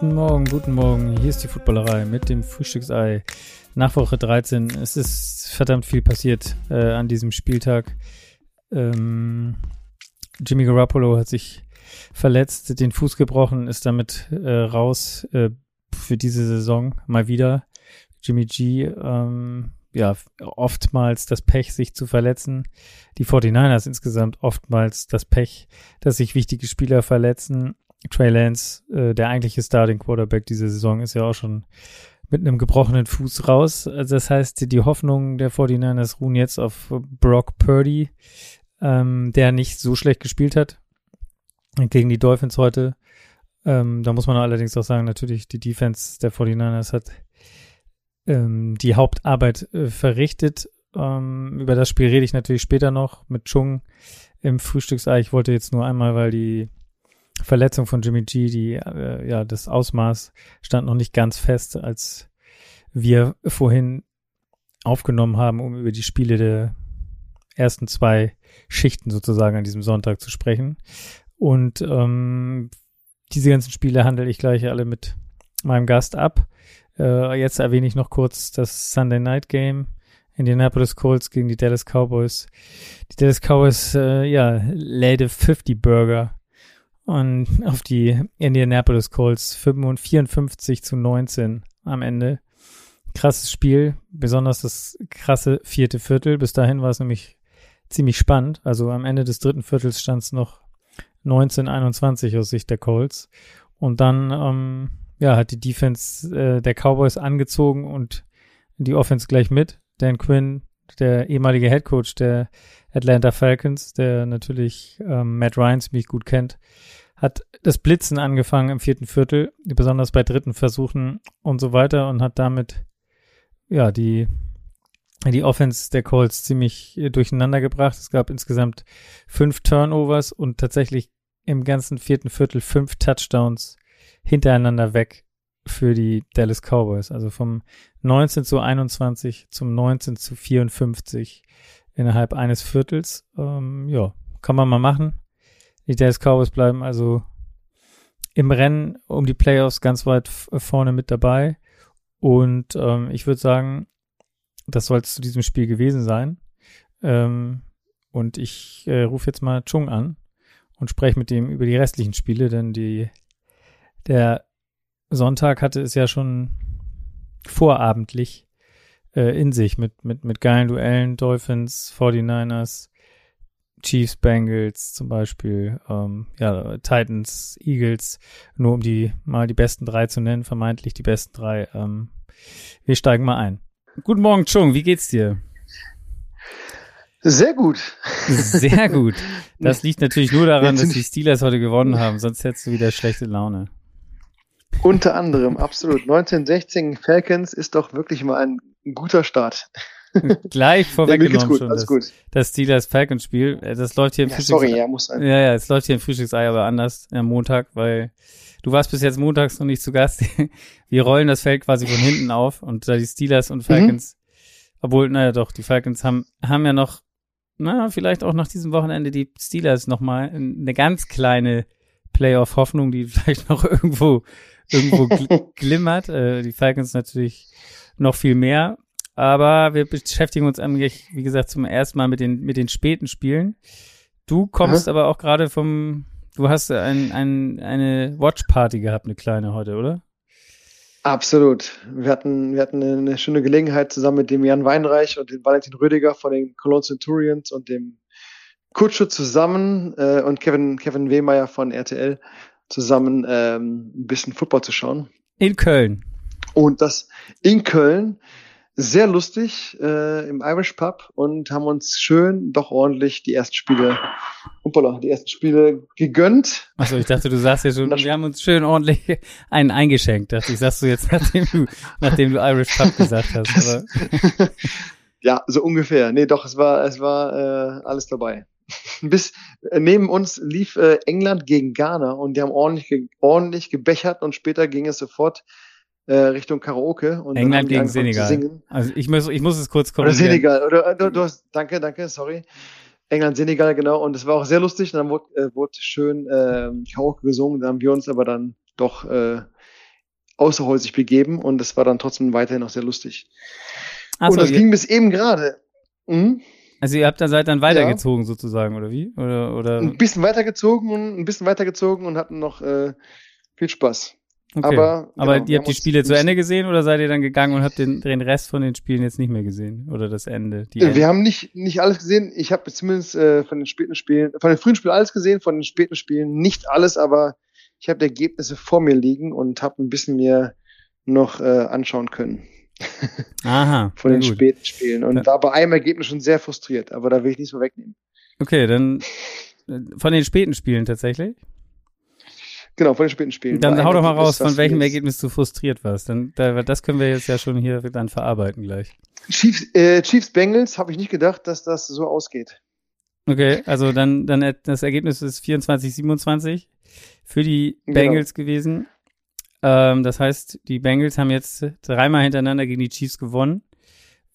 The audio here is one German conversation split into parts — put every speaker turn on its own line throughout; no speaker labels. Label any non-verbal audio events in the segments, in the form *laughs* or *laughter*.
Guten Morgen, guten Morgen. Hier ist die Footballerei mit dem Frühstücksei. Nach Woche 13. Es ist verdammt viel passiert äh, an diesem Spieltag. Ähm, Jimmy Garoppolo hat sich verletzt, den Fuß gebrochen, ist damit äh, raus äh, für diese Saison mal wieder. Jimmy G, ähm, ja, oftmals das Pech, sich zu verletzen. Die 49ers insgesamt oftmals das Pech, dass sich wichtige Spieler verletzen. Trey Lance, äh, der eigentliche Starting Quarterback diese Saison, ist ja auch schon mit einem gebrochenen Fuß raus. Also das heißt, die Hoffnungen der 49ers ruhen jetzt auf Brock Purdy, ähm, der nicht so schlecht gespielt hat gegen die Dolphins heute. Ähm, da muss man allerdings auch sagen, natürlich die Defense der 49ers hat ähm, die Hauptarbeit äh, verrichtet. Ähm, über das Spiel rede ich natürlich später noch mit Chung im Frühstücksei. Ich wollte jetzt nur einmal, weil die Verletzung von Jimmy G, die, äh, ja, das Ausmaß stand noch nicht ganz fest, als wir vorhin aufgenommen haben, um über die Spiele der ersten zwei Schichten sozusagen an diesem Sonntag zu sprechen. Und ähm, diese ganzen Spiele handle ich gleich alle mit meinem Gast ab. Äh, jetzt erwähne ich noch kurz das Sunday Night Game. Indianapolis Colts gegen die Dallas Cowboys. Die Dallas Cowboys, äh, ja, läde 50 Burger und *laughs* auf die Indianapolis Colts 54 zu 19 am Ende. Krasses Spiel, besonders das krasse vierte Viertel. Bis dahin war es nämlich ziemlich spannend. Also am Ende des dritten Viertels stand es noch 19-21 aus Sicht der Colts. Und dann, ähm, ja, hat die Defense äh, der Cowboys angezogen und die Offense gleich mit. Dan Quinn, der ehemalige Head Coach der Atlanta Falcons, der natürlich ähm, Matt Ryan ziemlich gut kennt, hat das Blitzen angefangen im vierten Viertel, besonders bei dritten Versuchen und so weiter und hat damit ja die die Offense der Colts ziemlich durcheinander gebracht. Es gab insgesamt fünf Turnovers und tatsächlich im ganzen vierten Viertel fünf Touchdowns hintereinander weg für die Dallas Cowboys. Also vom 19 zu 21 zum 19 zu 54 innerhalb eines Viertels. Ähm, ja, kann man mal machen. Die Dallas Cowboys bleiben also im Rennen um die Playoffs ganz weit vorne mit dabei. Und ähm, ich würde sagen, das soll es zu diesem Spiel gewesen sein. Ähm, und ich äh, rufe jetzt mal Chung an und spreche mit ihm über die restlichen Spiele, denn die, der Sonntag hatte es ja schon vorabendlich äh, in sich mit, mit, mit geilen Duellen, Dolphins, 49ers, Chiefs, Bengals zum Beispiel, ähm, ja, Titans, Eagles, nur um die mal die besten drei zu nennen, vermeintlich die besten drei. Ähm, wir steigen mal ein. Guten Morgen, Chung, wie geht's dir?
Sehr gut.
Sehr gut. *laughs* Das liegt natürlich nur daran, dass die Steelers heute gewonnen *laughs* haben, sonst hättest du wieder schlechte Laune.
Unter anderem, absolut. 1916 Falcons ist doch wirklich mal ein guter Start. *laughs*
Gleich vorweggenommen schon. Das, gut. das Steelers Falcons Spiel. Äh, das läuft hier im
ja,
Frühstücksei.
Sorry, ja, muss sein.
Ja, ja, es läuft hier im Frühstücksei aber anders am Montag, weil du warst bis jetzt montags noch nicht zu Gast. *laughs* Wir rollen das Feld quasi von hinten auf und da die Steelers und Falcons, mhm. obwohl, naja doch, die Falcons haben, haben ja noch, na, vielleicht auch nach diesem Wochenende die Steelers nochmal eine ganz kleine Playoff-Hoffnung, die *laughs* vielleicht noch irgendwo, irgendwo gl *laughs* glimmert. Äh, die Falcons natürlich noch viel mehr. Aber wir beschäftigen uns eigentlich, wie gesagt, zum ersten Mal mit den, mit den späten Spielen. Du kommst mhm. aber auch gerade vom, du hast ein, ein, eine Watch-Party gehabt, eine kleine heute, oder?
Absolut. Wir hatten, wir hatten eine schöne Gelegenheit zusammen mit dem Jan Weinreich und dem Valentin Rüdiger von den Cologne Centurions und dem Kutsche zusammen äh, und Kevin, Kevin Wehmeier von RTL zusammen ähm, ein bisschen Football zu schauen.
In Köln.
Und das in Köln sehr lustig äh, im Irish Pub und haben uns schön, doch ordentlich die ersten Spiele, hoppala, die ersten Spiele gegönnt.
Achso, ich dachte, du sagst ja schon, wir haben uns schön ordentlich *laughs* einen eingeschenkt. Dachte ich, sagst du jetzt, nachdem du, nachdem du Irish Pub gesagt hast. *laughs*
ja, so ungefähr. Nee, doch, es war, es war äh, alles dabei. Bis äh, neben uns lief äh, England gegen Ghana und die haben ordentlich, ge ordentlich gebechert und später ging es sofort äh, Richtung Karaoke.
Und England gegen Senegal. Also ich muss, ich muss es kurz
korrigieren. Oder Senegal. Oder, du, du hast, danke, danke, sorry. England, Senegal, genau. Und es war auch sehr lustig. Und dann wurde, äh, wurde schön äh, Karaoke gesungen. Da haben wir uns aber dann doch äh, außerhäusig begeben. Und es war dann trotzdem weiterhin noch sehr lustig. Ach und so, das ging bis eben gerade.
Mhm. Also ihr habt dann seid dann weitergezogen ja. sozusagen, oder wie? Oder, oder?
Ein bisschen weitergezogen und ein bisschen weitergezogen und hatten noch äh, viel Spaß. Okay. Aber,
Aber genau, ihr habt die Spiele zu Ende gesehen oder seid ihr dann gegangen und habt den, den Rest von den Spielen jetzt nicht mehr gesehen? Oder das Ende?
Die Ende? Wir haben nicht, nicht alles gesehen. Ich habe zumindest äh, von den späten Spielen, von den frühen Spielen alles gesehen, von den späten Spielen nicht alles, aber ich habe die Ergebnisse vor mir liegen und habe ein bisschen mir noch äh, anschauen können.
Aha. *laughs*
von den gut. späten Spielen. Und ja. war bei einem Ergebnis schon sehr frustriert, aber da will ich nichts mehr wegnehmen.
Okay, dann *laughs* äh, von den späten Spielen tatsächlich?
Genau, von den späten Spielen.
Dann hau doch mal raus, von welchem Ergebnis du frustriert warst. Dann, da, das können wir jetzt ja schon hier dann verarbeiten gleich.
Chiefs, äh, Chiefs Bengals habe ich nicht gedacht, dass das so ausgeht.
Okay, also dann, dann das Ergebnis ist 24-27 für die genau. Bengals genau. gewesen. Ähm, das heißt, die Bengals haben jetzt dreimal hintereinander gegen die Chiefs gewonnen.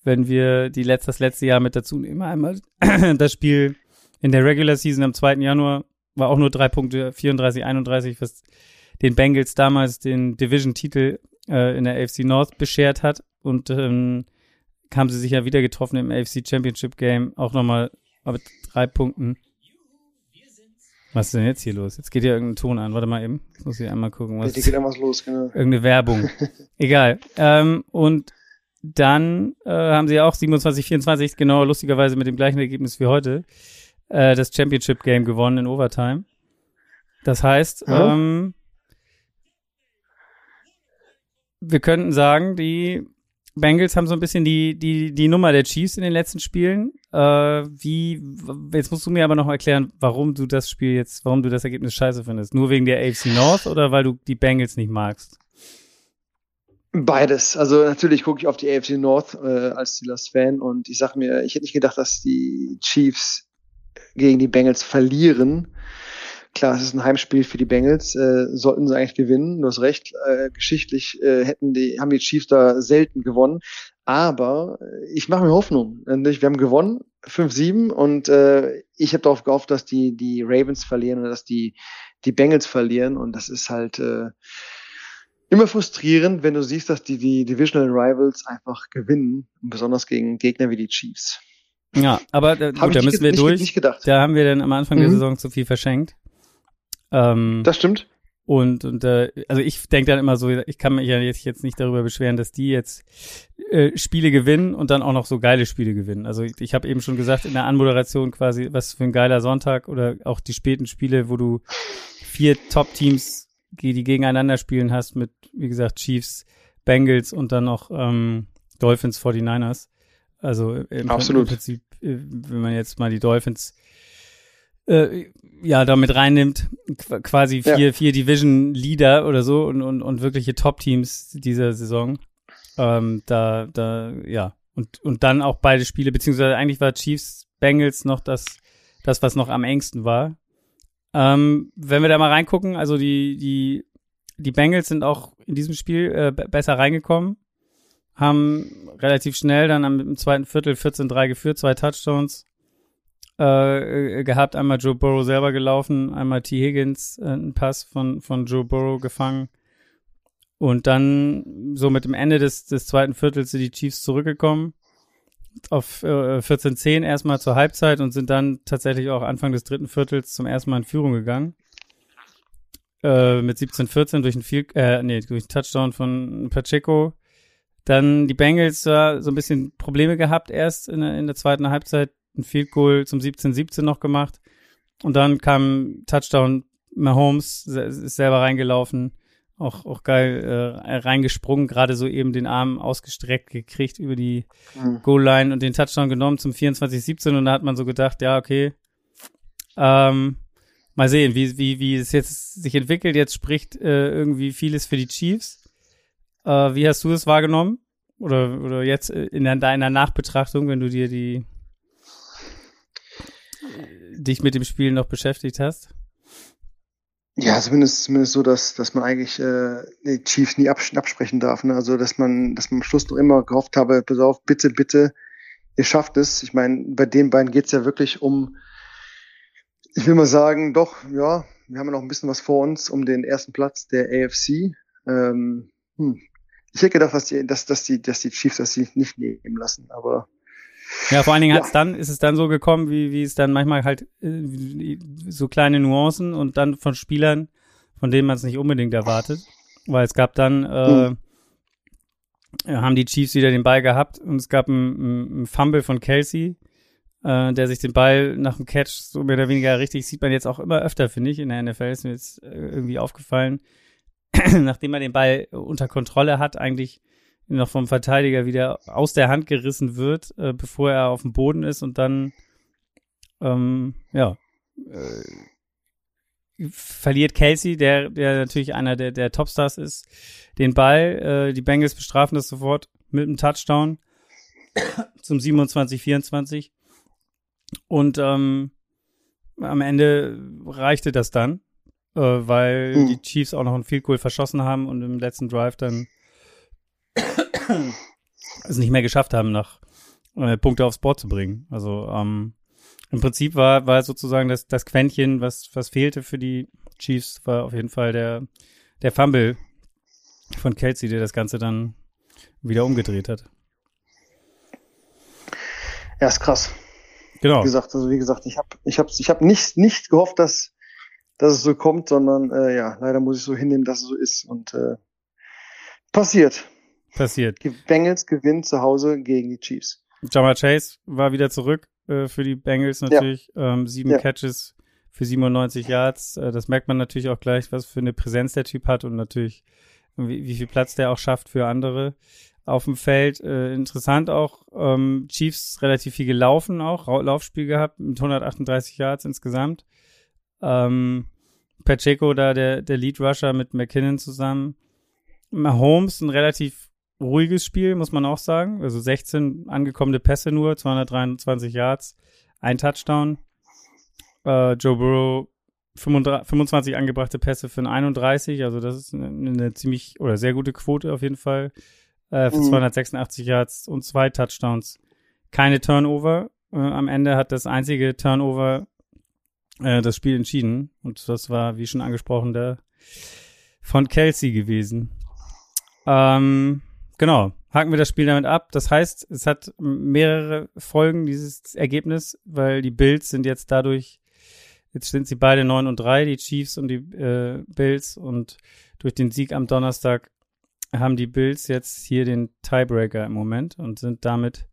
Wenn wir die letzte, das letzte Jahr mit dazu nehmen, einmal *clears throat* das Spiel in der Regular Season am 2. Januar war auch nur drei Punkte, 34, 31, was den Bengals damals den Division-Titel äh, in der AFC North beschert hat. Und ähm, haben sie sich ja wieder getroffen im AFC Championship Game, auch nochmal mit drei Punkten. Was ist denn jetzt hier los? Jetzt geht ja irgendein Ton an. Warte mal eben. Ich muss hier einmal gucken.
Was ja, geht irgendwas los, genau.
Irgendeine Werbung. *laughs* Egal. Ähm, und dann äh, haben sie auch 27, 24, genau lustigerweise mit dem gleichen Ergebnis wie heute, äh, das Championship Game gewonnen in Overtime. Das heißt, ja. ähm, wir könnten sagen, die Bengals haben so ein bisschen die, die, die Nummer der Chiefs in den letzten Spielen. Äh, wie, jetzt musst du mir aber noch erklären, warum du das Spiel jetzt, warum du das Ergebnis scheiße findest. Nur wegen der AFC North oder weil du die Bengals nicht magst?
Beides. Also natürlich gucke ich auf die AFC North äh, als Steelers-Fan und ich sag mir, ich hätte nicht gedacht, dass die Chiefs gegen die Bengals verlieren. Klar, es ist ein Heimspiel für die Bengals, äh, sollten sie eigentlich gewinnen. Du hast recht, äh, geschichtlich äh, hätten die, haben die Chiefs da selten gewonnen. Aber äh, ich mache mir Hoffnung. Wir haben gewonnen, 5-7, und äh, ich habe darauf gehofft, dass die, die Ravens verlieren oder dass die, die Bengals verlieren. Und das ist halt äh, immer frustrierend, wenn du siehst, dass die, die Divisional Rivals einfach gewinnen, besonders gegen Gegner wie die Chiefs.
Ja, aber äh, gut, da müssen wir nicht, durch. Nicht gedacht. Da haben wir dann am Anfang mhm. der Saison zu viel verschenkt.
Ähm, das stimmt.
Und, und äh, also ich denke dann immer so, ich kann mich ja jetzt, jetzt nicht darüber beschweren, dass die jetzt äh, Spiele gewinnen und dann auch noch so geile Spiele gewinnen. Also ich, ich habe eben schon gesagt in der Anmoderation quasi, was für ein geiler Sonntag oder auch die späten Spiele, wo du vier Top-Teams, die gegeneinander spielen hast mit, wie gesagt, Chiefs, Bengals und dann noch ähm, Dolphins 49ers. Also im,
Absolut.
im Prinzip, äh, wenn man jetzt mal die Dolphins äh, ja damit reinnimmt, quasi vier, ja. vier Division Leader oder so und, und, und wirkliche Top-Teams dieser Saison. Ähm, da, da, ja. Und, und dann auch beide Spiele, beziehungsweise eigentlich war Chiefs Bengals noch das, das, was noch am engsten war. Ähm, wenn wir da mal reingucken, also die, die, die Bengals sind auch in diesem Spiel äh, besser reingekommen, haben relativ schnell dann am, im zweiten Viertel 14-3 geführt, zwei Touchdowns äh, gehabt. Einmal Joe Burrow selber gelaufen, einmal T. Higgins äh, einen Pass von, von Joe Burrow gefangen. Und dann so mit dem Ende des, des zweiten Viertels sind die Chiefs zurückgekommen auf äh, 14-10 erstmal zur Halbzeit und sind dann tatsächlich auch Anfang des dritten Viertels zum ersten Mal in Führung gegangen. Äh, mit 17-14 durch ein Field, äh, nee, durch einen Touchdown von Pacheco. Dann die Bengals äh, so ein bisschen Probleme gehabt erst in, in der zweiten Halbzeit ein Field Goal zum 17-17 noch gemacht. Und dann kam Touchdown Mahomes, ist selber reingelaufen, auch, auch geil äh, reingesprungen, gerade so eben den Arm ausgestreckt gekriegt über die mhm. Goal-Line und den Touchdown genommen zum 24-17 und da hat man so gedacht, ja, okay, ähm, mal sehen, wie, wie, wie es jetzt sich entwickelt. Jetzt spricht äh, irgendwie vieles für die Chiefs. Äh, wie hast du das wahrgenommen? Oder, oder jetzt in deiner Nachbetrachtung, wenn du dir die dich mit dem Spiel noch beschäftigt hast?
Ja, zumindest, zumindest so, dass, dass man eigentlich äh, die Chiefs nie abs absprechen darf. Ne? Also dass man, dass man am Schluss noch immer gehofft habe, pass auf, bitte, bitte, ihr schafft es. Ich meine, bei den beiden geht's ja wirklich um, ich will mal sagen, doch, ja, wir haben ja noch ein bisschen was vor uns um den ersten Platz der AFC. Ähm, hm. Ich hätte gedacht, dass die, dass, dass die, dass die Chiefs das nicht nehmen lassen, aber
ja, vor allen Dingen ja. hat's dann, ist es dann so gekommen, wie, wie es dann manchmal halt äh, so kleine Nuancen und dann von Spielern, von denen man es nicht unbedingt erwartet. Weil es gab dann, äh, mhm. haben die Chiefs wieder den Ball gehabt und es gab ein, ein Fumble von Kelsey, äh, der sich den Ball nach dem Catch so mehr oder weniger richtig sieht man jetzt auch immer öfter, finde ich, in der NFL ist mir jetzt äh, irgendwie aufgefallen. *clears throat* Nachdem er den Ball unter Kontrolle hat, eigentlich noch vom Verteidiger wieder aus der Hand gerissen wird, äh, bevor er auf dem Boden ist und dann, ähm, ja, äh, verliert Kelsey, der, der natürlich einer der, der Topstars ist, den Ball. Äh, die Bengals bestrafen das sofort mit einem Touchdown zum 27-24. Und ähm, am Ende reichte das dann, äh, weil mhm. die Chiefs auch noch ein Field Goal verschossen haben und im letzten Drive dann es nicht mehr geschafft haben, noch äh, Punkte aufs Board zu bringen. Also ähm, im Prinzip war, war sozusagen das, das Quäntchen, was, was fehlte für die Chiefs, war auf jeden Fall der, der Fumble von Kelsey, der das Ganze dann wieder umgedreht hat.
Ja, ist krass.
Genau.
Wie gesagt, also wie gesagt, ich habe ich hab, ich hab nicht, nicht gehofft, dass, dass es so kommt, sondern äh, ja, leider muss ich so hinnehmen, dass es so ist. Und äh, passiert
passiert.
Die Bengals gewinnen zu Hause gegen die Chiefs.
Jama Chase war wieder zurück äh, für die Bengals natürlich. Ja. Ähm, sieben ja. Catches für 97 Yards. Äh, das merkt man natürlich auch gleich, was für eine Präsenz der Typ hat und natürlich, wie, wie viel Platz der auch schafft für andere auf dem Feld. Äh, interessant auch, ähm, Chiefs relativ viel gelaufen auch, Laufspiel gehabt mit 138 Yards insgesamt. Ähm, Pacheco da, der, der Lead Rusher mit McKinnon zusammen. Mahomes ein relativ ruhiges Spiel, muss man auch sagen. Also 16 angekommene Pässe nur, 223 Yards, ein Touchdown. Äh, Joe Burrow 35, 25 angebrachte Pässe für ein 31, also das ist eine, eine, ziemlich oder sehr gute Quote auf jeden Fall. Äh, für mhm. 286 Yards und zwei Touchdowns. Keine Turnover. Äh, am Ende hat das einzige Turnover äh, das Spiel entschieden. Und das war, wie schon angesprochen, der von Kelsey gewesen. Ähm, Genau, haken wir das Spiel damit ab. Das heißt, es hat mehrere Folgen, dieses Ergebnis, weil die Bills sind jetzt dadurch, jetzt sind sie beide 9 und 3, die Chiefs und die äh, Bills. Und durch den Sieg am Donnerstag haben die Bills jetzt hier den Tiebreaker im Moment und sind damit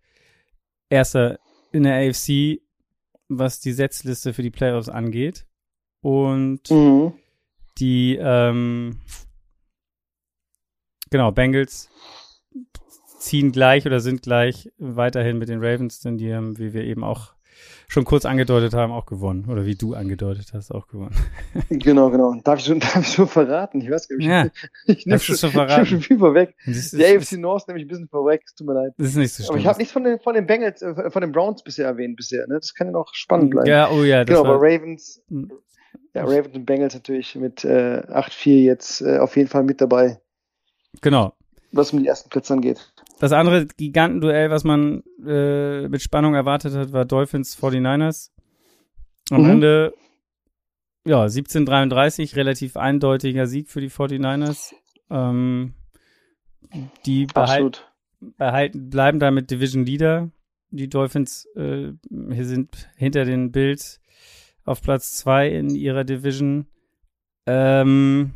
erster in der AFC, was die Setzliste für die Playoffs angeht. Und mhm. die, ähm, genau, Bengals ziehen gleich oder sind gleich weiterhin mit den Ravens, denn die haben, wie wir eben auch schon kurz angedeutet haben, auch gewonnen. Oder wie du angedeutet hast, auch gewonnen. *laughs*
Genau, genau. Darf ich schon, darf ich schon verraten? Ich weiß gar nicht.
Ja,
ich nehme schon,
schon verraten. Ich
schon viel vorweg. Die AFC North nämlich ein bisschen vorweg, tut mir leid.
Das ist nicht so schlimm.
Aber ich habe nichts von den, von den Bengals, äh, von den Browns bisher erwähnt bisher, ne? Das kann ja noch spannend bleiben.
Ja, oh ja.
Das genau, aber Ravens, hm. ja, Ravens und Bengals natürlich mit äh, 8-4 jetzt äh, auf jeden Fall mit dabei.
Genau.
Was um die ersten Plätze angeht.
Das andere Gigantenduell, was man äh, mit Spannung erwartet hat, war Dolphins 49ers. Am mhm. Ende, ja, 17:33, relativ eindeutiger Sieg für die 49ers. Ähm, die behalt, behalten, bleiben damit Division Leader. Die Dolphins äh, hier sind hinter den Bills auf Platz 2 in ihrer Division. Ähm,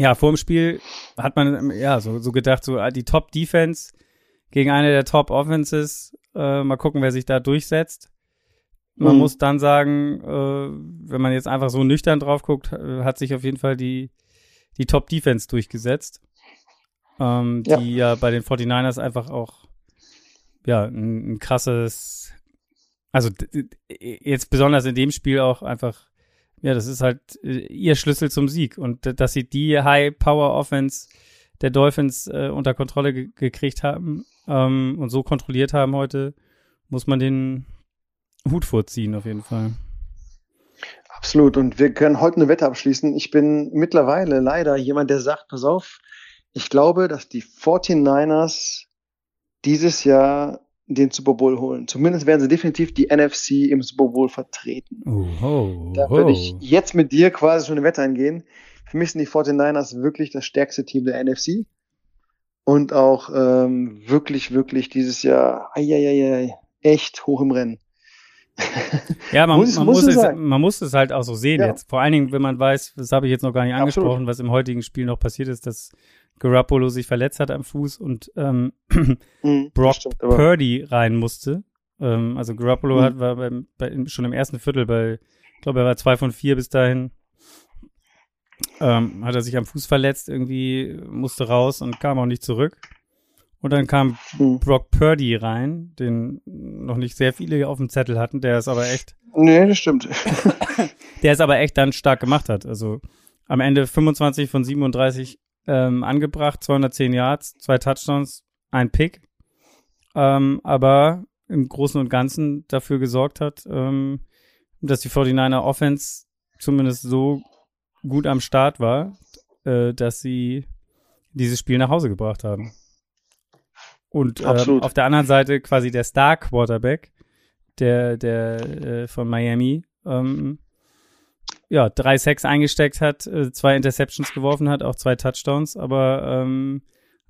ja, vor dem Spiel hat man ja so, so gedacht, so ah, die Top-Defense gegen eine der Top-Offenses. Äh, mal gucken, wer sich da durchsetzt. Man mhm. muss dann sagen, äh, wenn man jetzt einfach so nüchtern drauf guckt, äh, hat sich auf jeden Fall die, die Top-Defense durchgesetzt. Ähm, ja. Die ja bei den 49ers einfach auch ja, ein, ein krasses, also jetzt besonders in dem Spiel auch einfach ja, das ist halt äh, ihr Schlüssel zum Sieg. Und dass sie die High-Power-Offense der Dolphins äh, unter Kontrolle ge gekriegt haben ähm, und so kontrolliert haben heute, muss man den Hut vorziehen, auf jeden Fall.
Absolut. Und wir können heute eine Wette abschließen. Ich bin mittlerweile leider jemand, der sagt, pass auf, ich glaube, dass die 49ers dieses Jahr den Super Bowl holen. Zumindest werden sie definitiv die NFC im Super Bowl vertreten.
Oho,
da würde ich jetzt mit dir quasi schon eine Wette eingehen. Für mich sind die 49ers wirklich das stärkste Team der NFC. Und auch ähm, wirklich, wirklich dieses Jahr ai, ai, ai, echt hoch im Rennen. *laughs*
Ja, man muss, man, muss, es, man muss es halt auch so sehen ja. jetzt. Vor allen Dingen, wenn man weiß, das habe ich jetzt noch gar nicht angesprochen, Absolut. was im heutigen Spiel noch passiert ist, dass Garoppolo sich verletzt hat am Fuß und ähm, *clears throat* mhm, Brock stimmt, Purdy rein musste. Ähm, also Garoppolo mhm. hat, war beim, bei, schon im ersten Viertel bei, ich glaube, er war zwei von vier bis dahin. Ähm, hat er sich am Fuß verletzt, irgendwie musste raus und kam auch nicht zurück. Und dann kam hm. Brock Purdy rein, den noch nicht sehr viele auf dem Zettel hatten, der es aber echt.
Nee, das stimmt. *laughs*
der es aber echt dann stark gemacht hat. Also am Ende 25 von 37 ähm, angebracht, 210 Yards, zwei Touchdowns, ein Pick. Ähm, aber im Großen und Ganzen dafür gesorgt hat, ähm, dass die 49er Offense zumindest so gut am Start war, äh, dass sie dieses Spiel nach Hause gebracht haben. Und äh, auf der anderen Seite quasi der Star Quarterback, der, der äh, von Miami, ähm, ja, drei Sacks eingesteckt hat, äh, zwei Interceptions geworfen hat, auch zwei Touchdowns, aber ähm,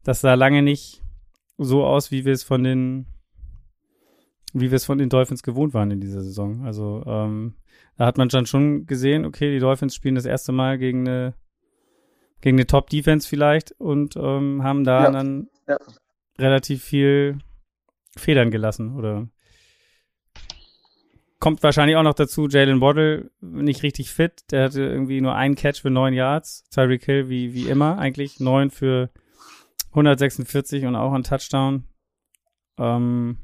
das sah lange nicht so aus, wie wir es von den wie wir es von den Dolphins gewohnt waren in dieser Saison. Also ähm, da hat man dann schon gesehen, okay, die Dolphins spielen das erste Mal gegen eine gegen eine Top-Defense vielleicht und ähm, haben da ja, dann ja. relativ viel Federn gelassen oder kommt wahrscheinlich auch noch dazu, Jalen Waddle nicht richtig fit. Der hatte irgendwie nur einen Catch für neun Yards. Tyreek Hill wie, wie immer eigentlich. Neun für 146 und auch ein Touchdown. Ähm,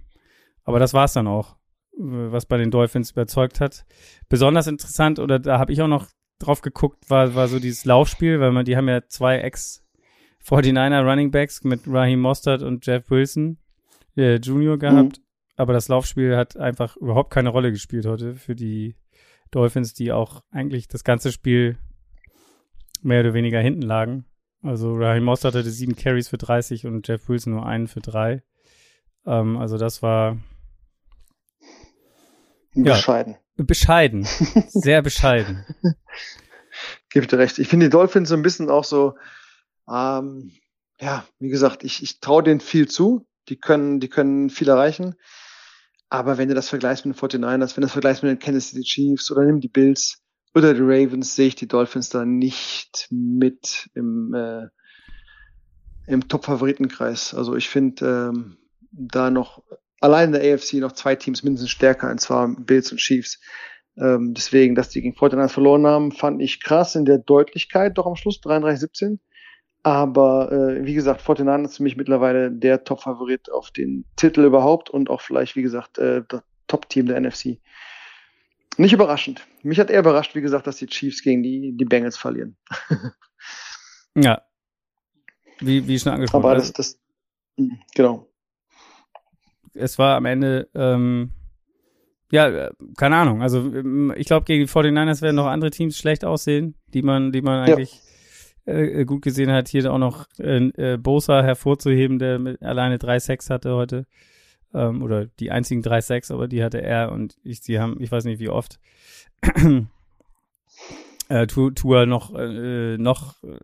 aber das war's dann auch, was bei den Dolphins überzeugt hat. Besonders interessant, oder da habe ich auch noch drauf geguckt, war, war so dieses Laufspiel, weil man, die haben ja zwei Ex-49er Running Backs mit Raheem Mostert und Jeff Wilson äh, Junior gehabt. Mhm aber das Laufspiel hat einfach überhaupt keine Rolle gespielt heute für die Dolphins, die auch eigentlich das ganze Spiel mehr oder weniger hinten lagen. Also Raheem Mostert hatte sieben Carries für 30 und Jeff Wilson nur einen für drei. Ähm, also das war
bescheiden.
Ja, bescheiden. Sehr bescheiden. *laughs*
Dir recht. Ich finde die Dolphins so ein bisschen auch so, ähm, ja, wie gesagt, ich, ich traue denen viel zu. Die können, die können viel erreichen. Aber wenn du das vergleichst mit den 49ers, wenn du das vergleichst mit den Kansas City Chiefs oder nimm die Bills oder die Ravens, sehe ich die Dolphins da nicht mit im, äh, im Top-Favoritenkreis. Also ich finde ähm, da noch allein in der AFC noch zwei Teams mindestens stärker, und zwar Bills und Chiefs. Ähm, deswegen, dass die gegen 49ers verloren haben, fand ich krass in der Deutlichkeit doch am Schluss, 33-17. Aber äh, wie gesagt, Fortinan ist für mich mittlerweile der Top-Favorit auf den Titel überhaupt und auch vielleicht, wie gesagt, äh, das Top-Team der NFC. Nicht überraschend. Mich hat eher überrascht, wie gesagt, dass die Chiefs gegen die, die Bengals verlieren. *laughs*
ja. Wie, wie schon angesprochen.
Aber das, das, hm, genau.
Es war am Ende, ähm, ja, keine Ahnung. Also, ähm, ich glaube, gegen die 49ers werden noch andere Teams schlecht aussehen, die man, die man eigentlich ja äh, gut gesehen hat, hier auch noch äh, äh, Bosa hervorzuheben, der mit alleine drei Sex hatte heute. Ähm, oder die einzigen drei Sex, aber die hatte er und ich, sie haben, ich weiß nicht wie oft, *clears throat* äh, Tour noch, äh, noch äh,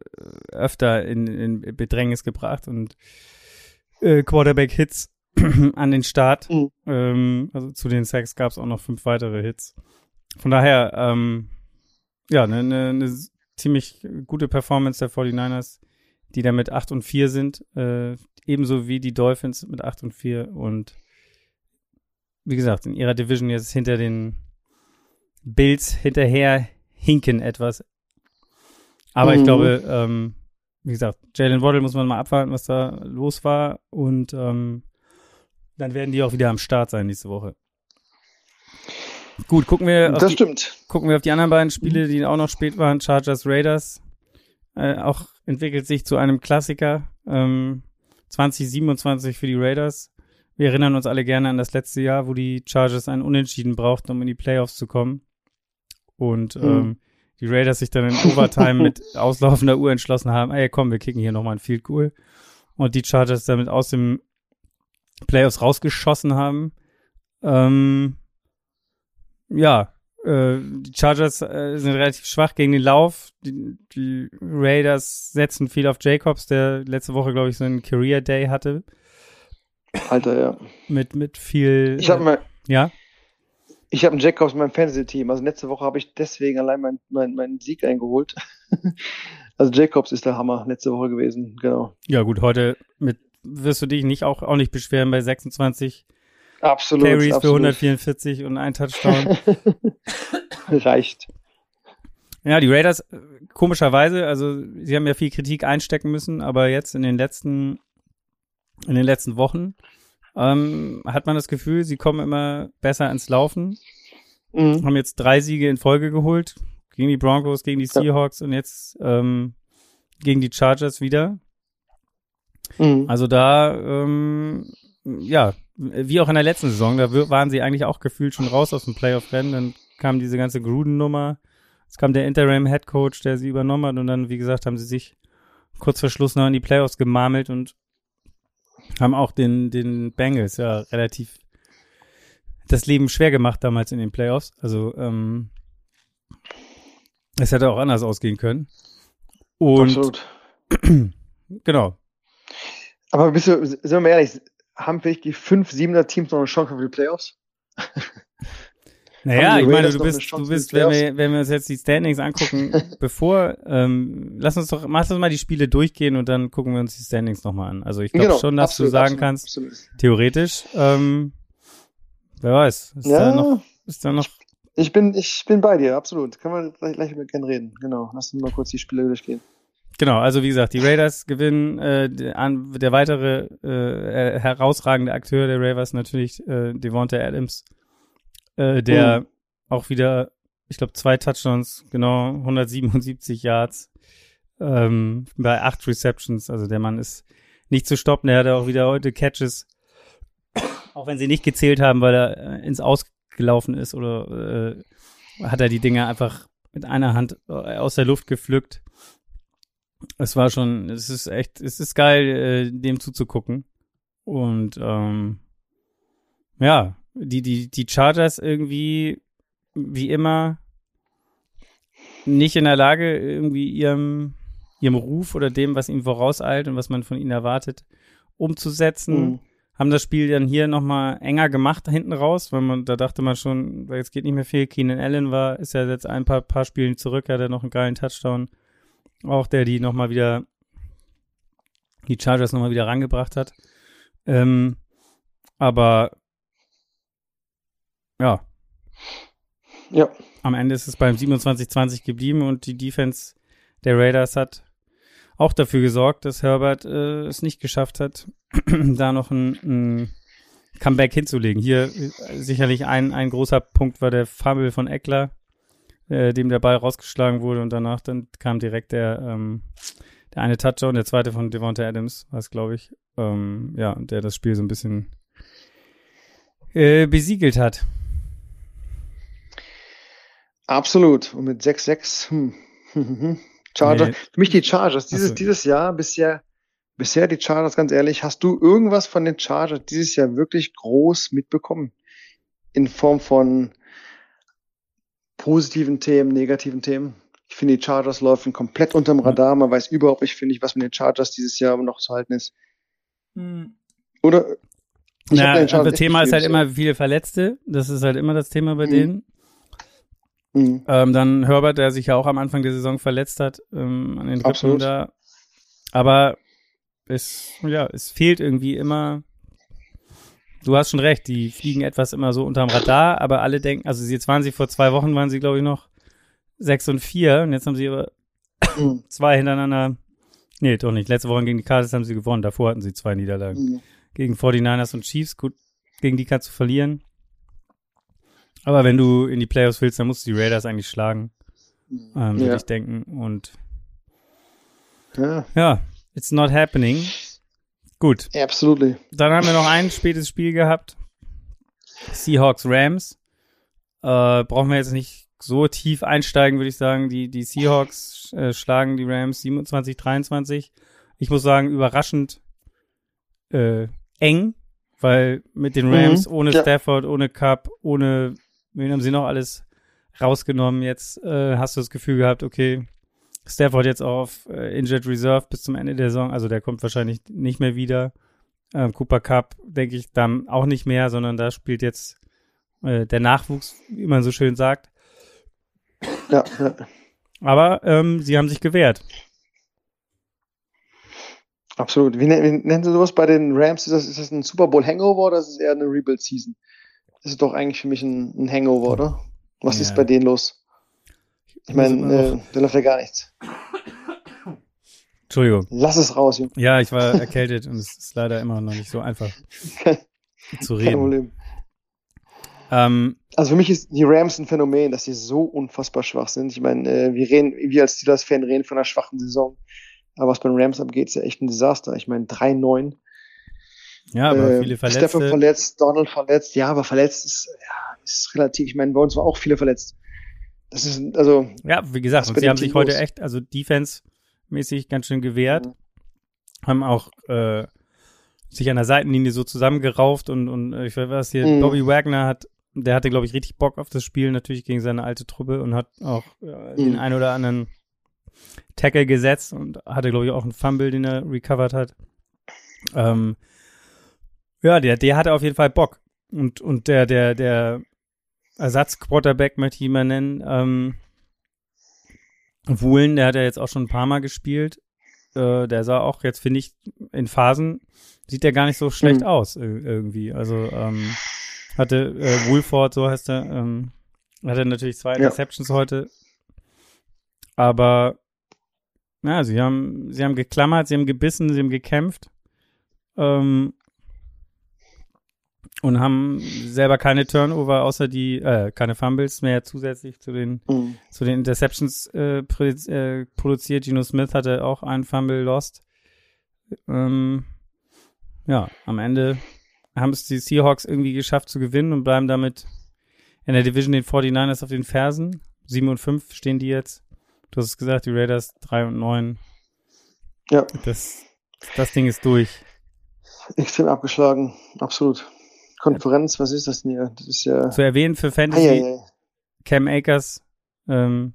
öfter in, in Bedrängnis gebracht und äh, Quarterback-Hits *clears throat* an den Start. Mhm. Ähm, also zu den Sex gab es auch noch fünf weitere Hits. Von daher, ähm, ja, eine ne, ne ziemlich gute Performance der 49ers, die da mit 8 und 4 sind, äh, ebenso wie die Dolphins mit 8 und 4 und wie gesagt, in ihrer Division jetzt hinter den Bills hinterher hinken etwas. Aber mhm. ich glaube, ähm, wie gesagt, Jalen Waddle muss man mal abwarten, was da los war und ähm, dann werden die auch wieder am Start sein nächste Woche. Gut, gucken wir.
Das die, stimmt.
Gucken wir auf die anderen beiden Spiele, die auch noch spät waren. Chargers Raiders. Äh, auch entwickelt sich zu einem Klassiker. Ähm, 2027 für die Raiders. Wir erinnern uns alle gerne an das letzte Jahr, wo die Chargers einen Unentschieden brauchten, um in die Playoffs zu kommen. und mhm. ähm, die Raiders sich dann in Overtime mit *laughs* auslaufender Uhr entschlossen haben, ey komm, wir kicken hier nochmal ein Field Goal und die Chargers damit aus dem Playoffs rausgeschossen haben. Ähm, ja, äh, die Chargers äh, sind relativ schwach gegen den Lauf. Die, die, Raiders setzen viel auf Jacobs, der letzte Woche, glaube ich, so einen Career Day hatte.
Alter, ja.
Mit, mit viel.
Ich habe mal.
Ja?
Ich habe einen Jacobs in meinem Fantasy-Team. Also letzte Woche habe ich deswegen allein meinen mein, mein Sieg eingeholt. *laughs* also Jacobs ist der Hammer letzte Woche gewesen, genau.
Ja, gut, heute mit wirst du dich nicht auch, auch nicht beschweren bei 26
absolut,
Carries
absolut.
für 144 und ein Touchdown. *laughs*
Reicht.
Ja, die Raiders, komischerweise, also sie haben ja viel Kritik einstecken müssen, aber jetzt in den letzten, in den letzten Wochen ähm, hat man das Gefühl, sie kommen immer besser ins Laufen. Mhm. Haben jetzt drei Siege in Folge geholt. Gegen die Broncos, gegen die Seahawks ja. und jetzt ähm, gegen die Chargers wieder. Mhm. Also da, ähm, ja, wie auch in der letzten Saison, da waren sie eigentlich auch gefühlt schon raus aus dem Playoff-Rennen. Dann kam diese ganze Gruden-Nummer. Es kam der Interim-Head-Coach, der sie übernommen hat. Und dann, wie gesagt, haben sie sich kurz vor Schluss noch in die Playoffs gemarmelt und haben auch den, den Bengals ja relativ das Leben schwer gemacht damals in den Playoffs. Also, ähm, es hätte auch anders ausgehen können. Und
Absolut. *clears throat*
genau.
Aber bist du, sind wir mal ehrlich, haben vielleicht die fünf Siebener Teams noch eine Chance für die Playoffs? *laughs*
Naja, ich meine, du bist, du bist, wenn wir, wenn wir uns jetzt die Standings angucken, *laughs* bevor, ähm, lass uns doch, mach uns mal die Spiele durchgehen und dann gucken wir uns die Standings nochmal an. Also ich glaube genau, schon, dass absolut, du sagen absolut, kannst, absolut. theoretisch, ähm, wer weiß, ist ja, da noch, ist da noch.
Ich bin, ich bin bei dir, absolut. Können wir gleich, gleich gerne reden. Genau. Lass uns mal kurz die Spiele durchgehen.
Genau, also wie gesagt, die Raiders gewinnen. Äh, der, der weitere äh, herausragende Akteur der Raiders natürlich äh, Devonta Adams äh, der mhm. auch wieder, ich glaube, zwei Touchdowns, genau, 177 Yards ähm, bei acht Receptions. Also der Mann ist nicht zu stoppen. Er hatte auch wieder heute Catches, auch wenn sie nicht gezählt haben, weil er äh, ins Ausgelaufen ist oder äh, hat er die Dinger einfach mit einer Hand äh, aus der Luft gepflückt. Es war schon, es ist echt, es ist geil, äh, dem zuzugucken. Und ähm, ja, die, die, die Chargers irgendwie, wie immer, nicht in der Lage, irgendwie ihrem, ihrem Ruf oder dem, was ihnen vorauseilt und was man von ihnen erwartet, umzusetzen. Mhm. Haben das Spiel dann hier nochmal enger gemacht hinten raus, weil man, da dachte man schon, jetzt geht nicht mehr viel. Keenan Allen war, ist ja jetzt ein paar, paar Spielen zurück, hat er noch einen geilen Touchdown. Auch der, die nochmal wieder, die Chargers nochmal wieder rangebracht hat. Ähm, aber ja.
Ja.
Am Ende ist es beim 27-20 geblieben und die Defense der Raiders hat auch dafür gesorgt, dass Herbert äh, es nicht geschafft hat, *clears throat* da noch ein, ein Comeback hinzulegen. Hier äh, sicherlich ein, ein großer Punkt war der Fumble von Eckler, äh, dem der Ball rausgeschlagen wurde und danach dann kam direkt der, ähm, der eine Touchdown, der zweite von Devonta Adams, was glaube ich, ähm, ja, der das Spiel so ein bisschen äh, besiegelt hat.
Absolut. Und mit 6-6, hm. *laughs* Chargers. Nee. Für mich die Chargers. Dieses, so. dieses Jahr bisher, bisher die Chargers, ganz ehrlich, hast du irgendwas von den Chargers dieses Jahr wirklich groß mitbekommen? In Form von positiven Themen, negativen Themen? Ich finde, die Chargers laufen komplett unterm Radar. Man weiß überhaupt nicht, finde ich, was mit den Chargers dieses Jahr noch zu halten ist. Hm. Oder?
Ich Na, das Thema ist halt immer viele Verletzte. Das ist halt immer das Thema bei hm. denen. Mhm. Ähm, dann Herbert, der sich ja auch am Anfang der Saison verletzt hat, ähm, an den Rippen da. Aber es, ja, es fehlt irgendwie immer. Du hast schon recht, die fliegen etwas immer so unterm Radar, aber alle denken, also jetzt waren sie vor zwei Wochen, waren sie, glaube ich, noch sechs und vier und jetzt haben sie aber mhm. *clears throat* zwei hintereinander. Nee, doch nicht. Letzte Woche gegen die Cardinals haben sie gewonnen. Davor hatten sie zwei Niederlagen. Mhm. Gegen 49ers und Chiefs. Gut, gegen die kannst du verlieren. Aber wenn du in die Playoffs willst, dann musst du die Raiders eigentlich schlagen. Ähm, würde ja. ich denken. Und ja. ja, it's not happening. Gut.
Absolutely.
Dann haben wir noch ein spätes Spiel gehabt. Seahawks Rams. Äh, brauchen wir jetzt nicht so tief einsteigen, würde ich sagen. Die, die Seahawks äh, schlagen die Rams 27, 23. Ich muss sagen, überraschend äh, eng, weil mit den Rams mhm, ohne ja. Stafford, ohne Cup, ohne, wen haben sie noch alles rausgenommen? Jetzt äh, hast du das Gefühl gehabt, okay, Stafford jetzt auf äh, Injured Reserve bis zum Ende der Saison, also der kommt wahrscheinlich nicht mehr wieder. Ähm, Cooper Cup, denke ich, dann auch nicht mehr, sondern da spielt jetzt äh, der Nachwuchs, wie man so schön sagt.
Ja, ja.
Aber ähm, sie haben sich gewehrt.
Absolut. Wie, wie nennen Sie sowas bei den Rams? Ist das, ist das ein Super Bowl Hangover oder ist es eher eine Rebuild-Season? Das ist doch eigentlich für mich ein, ein Hangover, oder? Was ja. ist bei denen los? Ich meine, äh, da läuft ja gar nichts.
Entschuldigung.
Lass es raus, Junge.
Ja, ich war erkältet und es ist leider immer noch nicht so einfach *laughs* zu reden. Kein Problem.
Ähm, also für mich ist die Rams ein Phänomen, dass sie so unfassbar schwach sind. Ich meine, äh, wir reden, wir als Steelers-Fan reden von einer schwachen Saison. Aber was bei den Rams abgeht, ist ja echt ein Desaster. Ich meine, 3-9.
Ja, aber äh, viele Verletzte.
Stefan verletzt, Donald verletzt. Ja, aber verletzt ist, ja, ist relativ. Ich meine, bei uns war auch viele verletzt. Das ist, also.
Ja, wie gesagt, und sie haben sich heute echt, also Defense-mäßig ganz schön gewehrt. Mhm. Haben auch, äh, sich an der Seitenlinie so zusammengerauft und, und äh, ich weiß was hier, mhm. Bobby Wagner hat, der hatte, glaube ich, richtig Bock auf das Spiel, natürlich gegen seine alte Truppe und hat auch äh, mhm. den ein oder anderen Tackle gesetzt und hatte, glaube ich, auch einen Fumble, den er recovered hat. Ähm, ja, der, der hatte auf jeden Fall Bock. Und, und der, der, der Ersatz-Quarterback möchte ich ihn mal nennen, ähm, Wuhlen, der hat ja jetzt auch schon ein paar Mal gespielt. Äh, der sah auch jetzt, finde ich, in Phasen sieht der gar nicht so schlecht mhm. aus irgendwie. Also ähm, hatte äh, Woolford, so heißt er, ähm, hatte natürlich zwei Interceptions ja. heute. Aber ja, sie haben, sie haben geklammert, sie haben gebissen, sie haben gekämpft. Ähm, und haben selber keine Turnover, außer die, äh, keine Fumbles mehr zusätzlich zu den, mhm. zu den Interceptions äh, äh, produziert. Geno Smith hatte auch einen Fumble lost. Ähm, ja, am Ende haben es die Seahawks irgendwie geschafft zu gewinnen und bleiben damit in der Division den 49ers auf den Fersen. 7 und 5 stehen die jetzt. Du hast es gesagt, die Raiders 3 und 9.
Ja.
Das, das Ding ist durch.
Extrem abgeschlagen, absolut. Konferenz, was ist das denn hier? Das ist ja.
Zu erwähnen für Fantasy, ei, ei, ei. Cam Akers, ähm,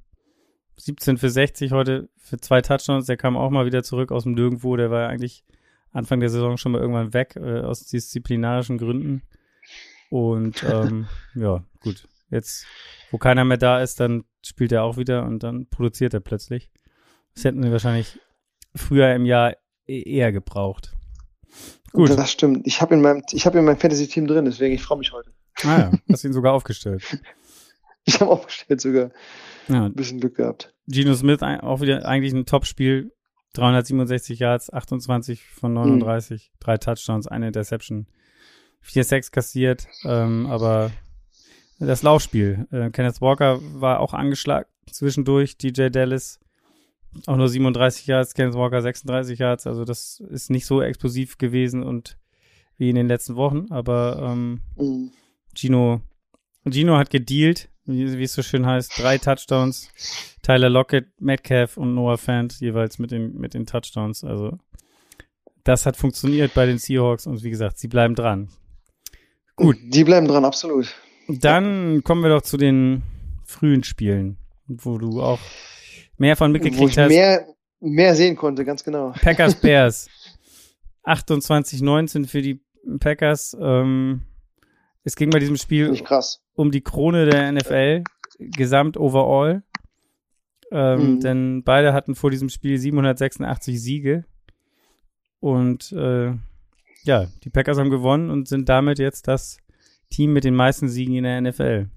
17 für 60 heute für zwei Touchdowns. Der kam auch mal wieder zurück aus dem Nirgendwo. Der war ja eigentlich Anfang der Saison schon mal irgendwann weg, äh, aus disziplinarischen Gründen. Und *laughs* ähm, ja, gut. Jetzt, wo keiner mehr da ist, dann spielt er auch wieder und dann produziert er plötzlich. Das hätten wir wahrscheinlich früher im Jahr e-, eher gebraucht.
Gut. Das stimmt. Ich habe in meinem, ich habe in meinem Fantasy-Team drin, deswegen ich freue mich heute.
Ah ja, hast ihn sogar aufgestellt. *laughs*
Ich habe aufgestellt sogar. Ja. Ein bisschen Glück gehabt.
Gino Smith auch wieder eigentlich ein Top-Spiel. 367 Yards, 28 von 39, mhm. drei Touchdowns, eine Interception, vier Sacks kassiert, ähm, aber das Laufspiel. Äh, Kenneth Walker war auch angeschlagen zwischendurch, DJ Dallas auch nur 37 Yards, Kenneth Walker 36 Yards, also das ist nicht so explosiv gewesen und wie in den letzten Wochen, aber ähm, mhm. Gino, Gino hat gedealt, wie, wie, es so schön heißt, drei Touchdowns, Tyler Lockett, Metcalf und Noah Fant jeweils mit, dem, mit den Touchdowns, also das hat funktioniert bei den Seahawks und wie gesagt, sie bleiben dran.
Gut. Die bleiben dran, absolut.
Dann kommen wir doch zu den frühen Spielen, wo du auch mehr von mitgekriegt hast.
Mehr, mehr sehen konnte, ganz genau. *laughs*
Packers *laughs* Bears. 28-19 für die Packers. Ähm, es ging bei diesem Spiel um die Krone der NFL, gesamt overall. Ähm, mhm. Denn beide hatten vor diesem Spiel 786 Siege. Und äh, ja, die Packers haben gewonnen und sind damit jetzt das Team mit den meisten Siegen in der NFL.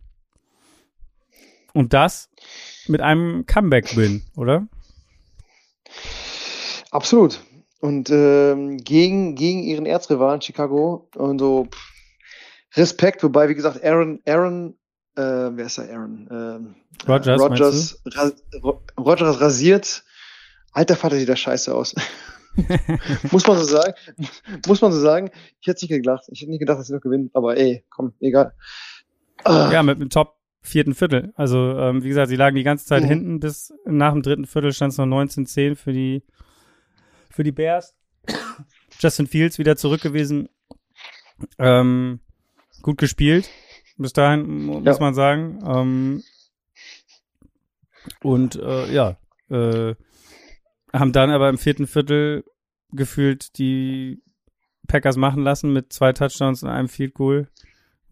Und das mit einem Comeback-Win, oder?
Absolut. Und ähm, gegen, gegen ihren Erzrivalen Chicago und so Respekt, wobei, wie gesagt, Aaron, Aaron, äh, wer ist der Aaron? Ähm,
Rogers,
Rogers, ra Rogers rasiert. Alter Vater sieht da scheiße aus. *laughs* muss man so sagen. Muss man so sagen. Ich hätte nicht gedacht. Ich hätte nicht gedacht, dass sie noch gewinnen. Aber ey, komm, egal.
Ja, mit einem Top vierten Viertel. Also, ähm, wie gesagt, sie lagen die ganze Zeit
Mhm.
hinten, bis nach dem dritten Viertel stand es noch 19-10 für die, für die Bears. *coughs* Justin Fields wieder zurück gewesen. Ähm, gut gespielt. Bis dahin, mu- muss
Ja.
man sagen. Ähm, und äh, ja, äh, haben dann aber im vierten Viertel gefühlt die Packers machen lassen mit zwei Touchdowns und einem Field Goal,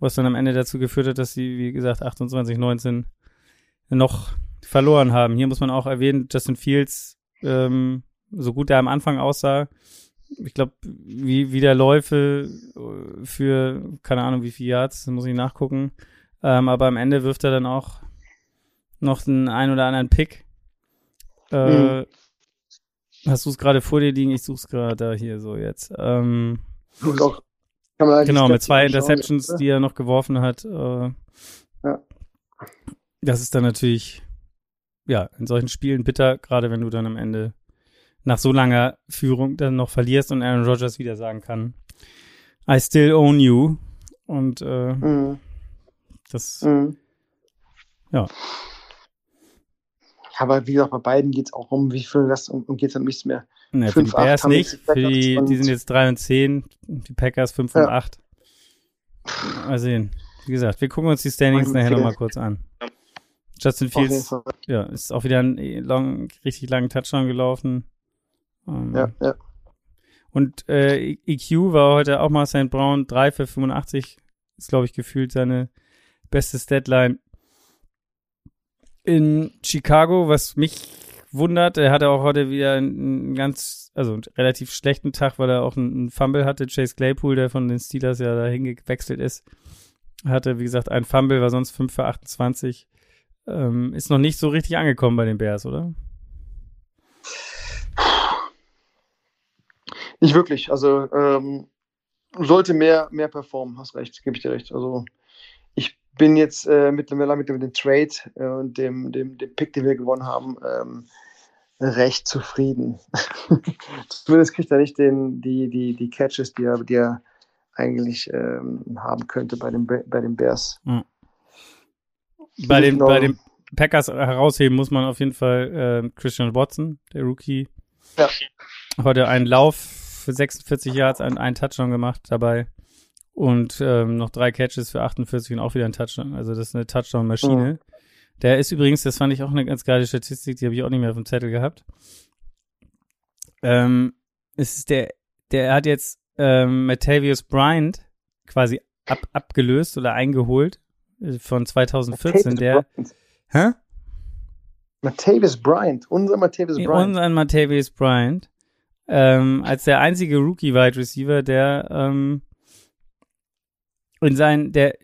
was dann am Ende dazu geführt hat, dass sie, wie gesagt, 28-19 noch verloren haben. Hier muss man auch erwähnen, Justin Fields, ähm, so gut er am Anfang aussah, ich glaube, wie, wie der Läufe äh, für, keine Ahnung, wie viele Yards, muss ich nachgucken. Ähm, aber am Ende wirft er dann auch noch den ein oder anderen Pick. Äh,
Mhm.
Hast du es gerade vor dir liegen? Ich suche es gerade da hier so jetzt. Ähm,
Und auch, kann man
genau, mit zwei Interceptions, die er noch geworfen hat. Äh,
Ja.
Das ist dann natürlich, ja, in solchen Spielen bitter, gerade wenn du dann am Ende nach so langer Führung dann noch verlierst und Aaron Rodgers wieder sagen kann, I still own you. Und äh,
Mhm.
das,
Mhm.
Ja.
Aber wie gesagt, bei beiden geht es auch um, wie viel das um, um geht es um nichts mehr.
Ne, für die
5, 8
Bears nicht.
die
Für die, die sind
und-
jetzt 3 und 10, die Packers 5 und
Ja.
8. Mal sehen. Wie gesagt, wir gucken uns die Standings nachher nochmal kurz an. Justin Fields, ja, ist auch wieder ein long, richtig langen Touchdown gelaufen. Ähm,
Ja, ja.
Und äh, EQ war heute auch mal St. Brown 3 für 85. Ist, glaube ich, gefühlt seine beste Statline in Chicago, was mich wundert. Er hatte auch heute wieder einen, ganz, also einen relativ schlechten Tag, weil er auch einen, Fumble hatte. Chase Claypool, der von den Steelers ja dahin gewechselt ist, hatte, wie gesagt, einen Fumble, war sonst 5 für 28. Ähm, ist noch nicht so richtig angekommen bei den Bears, oder?
Nicht wirklich. Also ähm, sollte mehr, mehr performen, hast recht, gebe ich dir recht. Also bin jetzt äh, mittlerweile mit dem, dem Trade äh, und dem, dem, dem Pick, den wir gewonnen haben, ähm, recht zufrieden. *laughs* Zumindest kriegt er nicht den, die, die, die Catches, die er, die er eigentlich ähm, haben könnte bei den, Be- bei den Bears.
Bei den, bei den Packers herausheben muss man auf jeden Fall äh, Christian Watson, der Rookie.
Ja.
Heute einen Lauf für 46 Yards, einen, einen Touchdown gemacht dabei. Und ähm, noch drei Catches für 48 und auch wieder ein Touchdown. Also das ist eine Touchdown-Maschine. Der ist übrigens, das fand ich auch eine ganz geile Statistik, die habe ich auch nicht mehr auf dem Zettel gehabt. Ähm, es ist der, der hat jetzt ähm, Matavius Bryant quasi ab, abgelöst oder eingeholt äh, von 2014. Der,
Bryant.
hä?
Matavis Bryant, unser Matavis Bryant.
Unseren Matavius Bryant. Ähm, als der einzige Rookie-Wide Receiver, der ähm, in seinen, der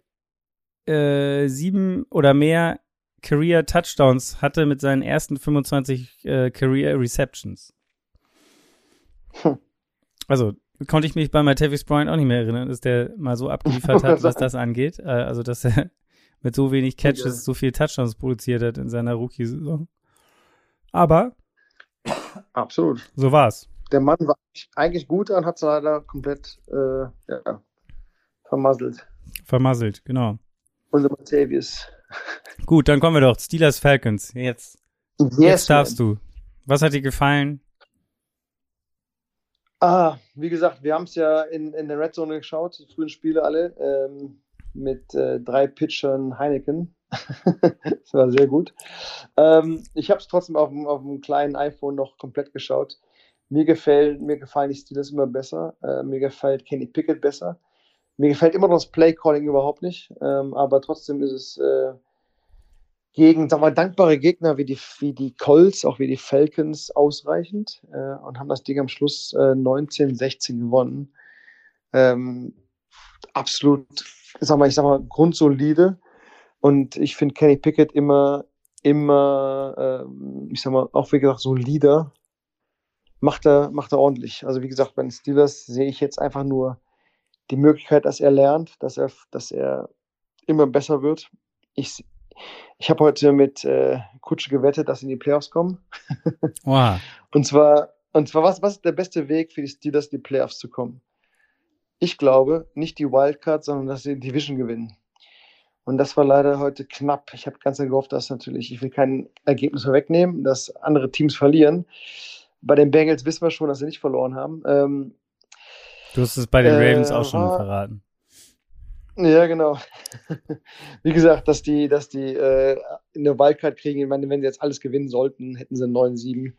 äh, sieben oder mehr Career Touchdowns hatte mit seinen ersten 25 äh, Career Receptions.
Hm.
Also konnte ich mich bei Matavius Bryant auch nicht mehr erinnern, dass der mal so abgeliefert hat, *laughs* was das angeht. Äh, also dass er *laughs* mit so wenig Catches
Ja.
so viel Touchdowns produziert hat in seiner Rookie-Saison. Aber
Absolut.
so war's.
Der Mann war eigentlich gut und hat es leider komplett äh, ja, vermasselt.
Vermasselt, genau.
Unser Matavius. *laughs*
Gut, dann kommen wir doch. Steelers Falcons. Jetzt,
Yes,
jetzt darfst du. Was hat dir gefallen?
Ah, wie gesagt, wir haben es ja in, in der Red Zone geschaut, die frühen Spiele alle, ähm, mit äh, drei Pitchern Heineken. *laughs* das war sehr gut. Ähm, ich habe es trotzdem auf, dem- auf dem kleinen iPhone noch komplett geschaut. Mir, gefällt, mir gefallen die Steelers immer besser. Äh, mir gefällt Kenny Pickett besser. Mir gefällt immer noch das Play-Calling überhaupt nicht. Ähm, aber trotzdem ist es äh, gegen wir, mal, dankbare Gegner wie die, wie die Colts, auch wie die Falcons ausreichend äh, und haben das Ding am Schluss äh, 19-16 gewonnen. Ähm, absolut, sag mal, ich sag mal, grundsolide. Und ich finde Kenny Pickett immer, immer, ähm, ich sag mal, auch wie gesagt, solider. Macht er, macht er ordentlich. Also wie gesagt, bei den Steelers sehe ich jetzt einfach nur die Möglichkeit, dass er lernt, dass er, dass er immer besser wird. Ich, ich habe heute mit äh, Kutsche gewettet, dass sie in die Playoffs kommen. *laughs*
Wow.
Und zwar, und zwar was, was ist der beste Weg für die Steelers, in die Playoffs zu kommen? Ich glaube, nicht die Wildcard, sondern dass sie die Division gewinnen. Und das war leider heute knapp. Ich habe ganz gehofft, dass natürlich, ich will kein Ergebnis vorwegnehmen, dass andere Teams verlieren. Bei den Bengals wissen wir schon, dass sie nicht verloren haben. Ähm,
du hast es bei den Ravens äh, auch schon war, verraten.
Ja, genau. *laughs* Wie gesagt, dass die, dass die äh, eine Wildcard kriegen, ich meine, wenn sie jetzt alles gewinnen sollten, hätten sie 9-7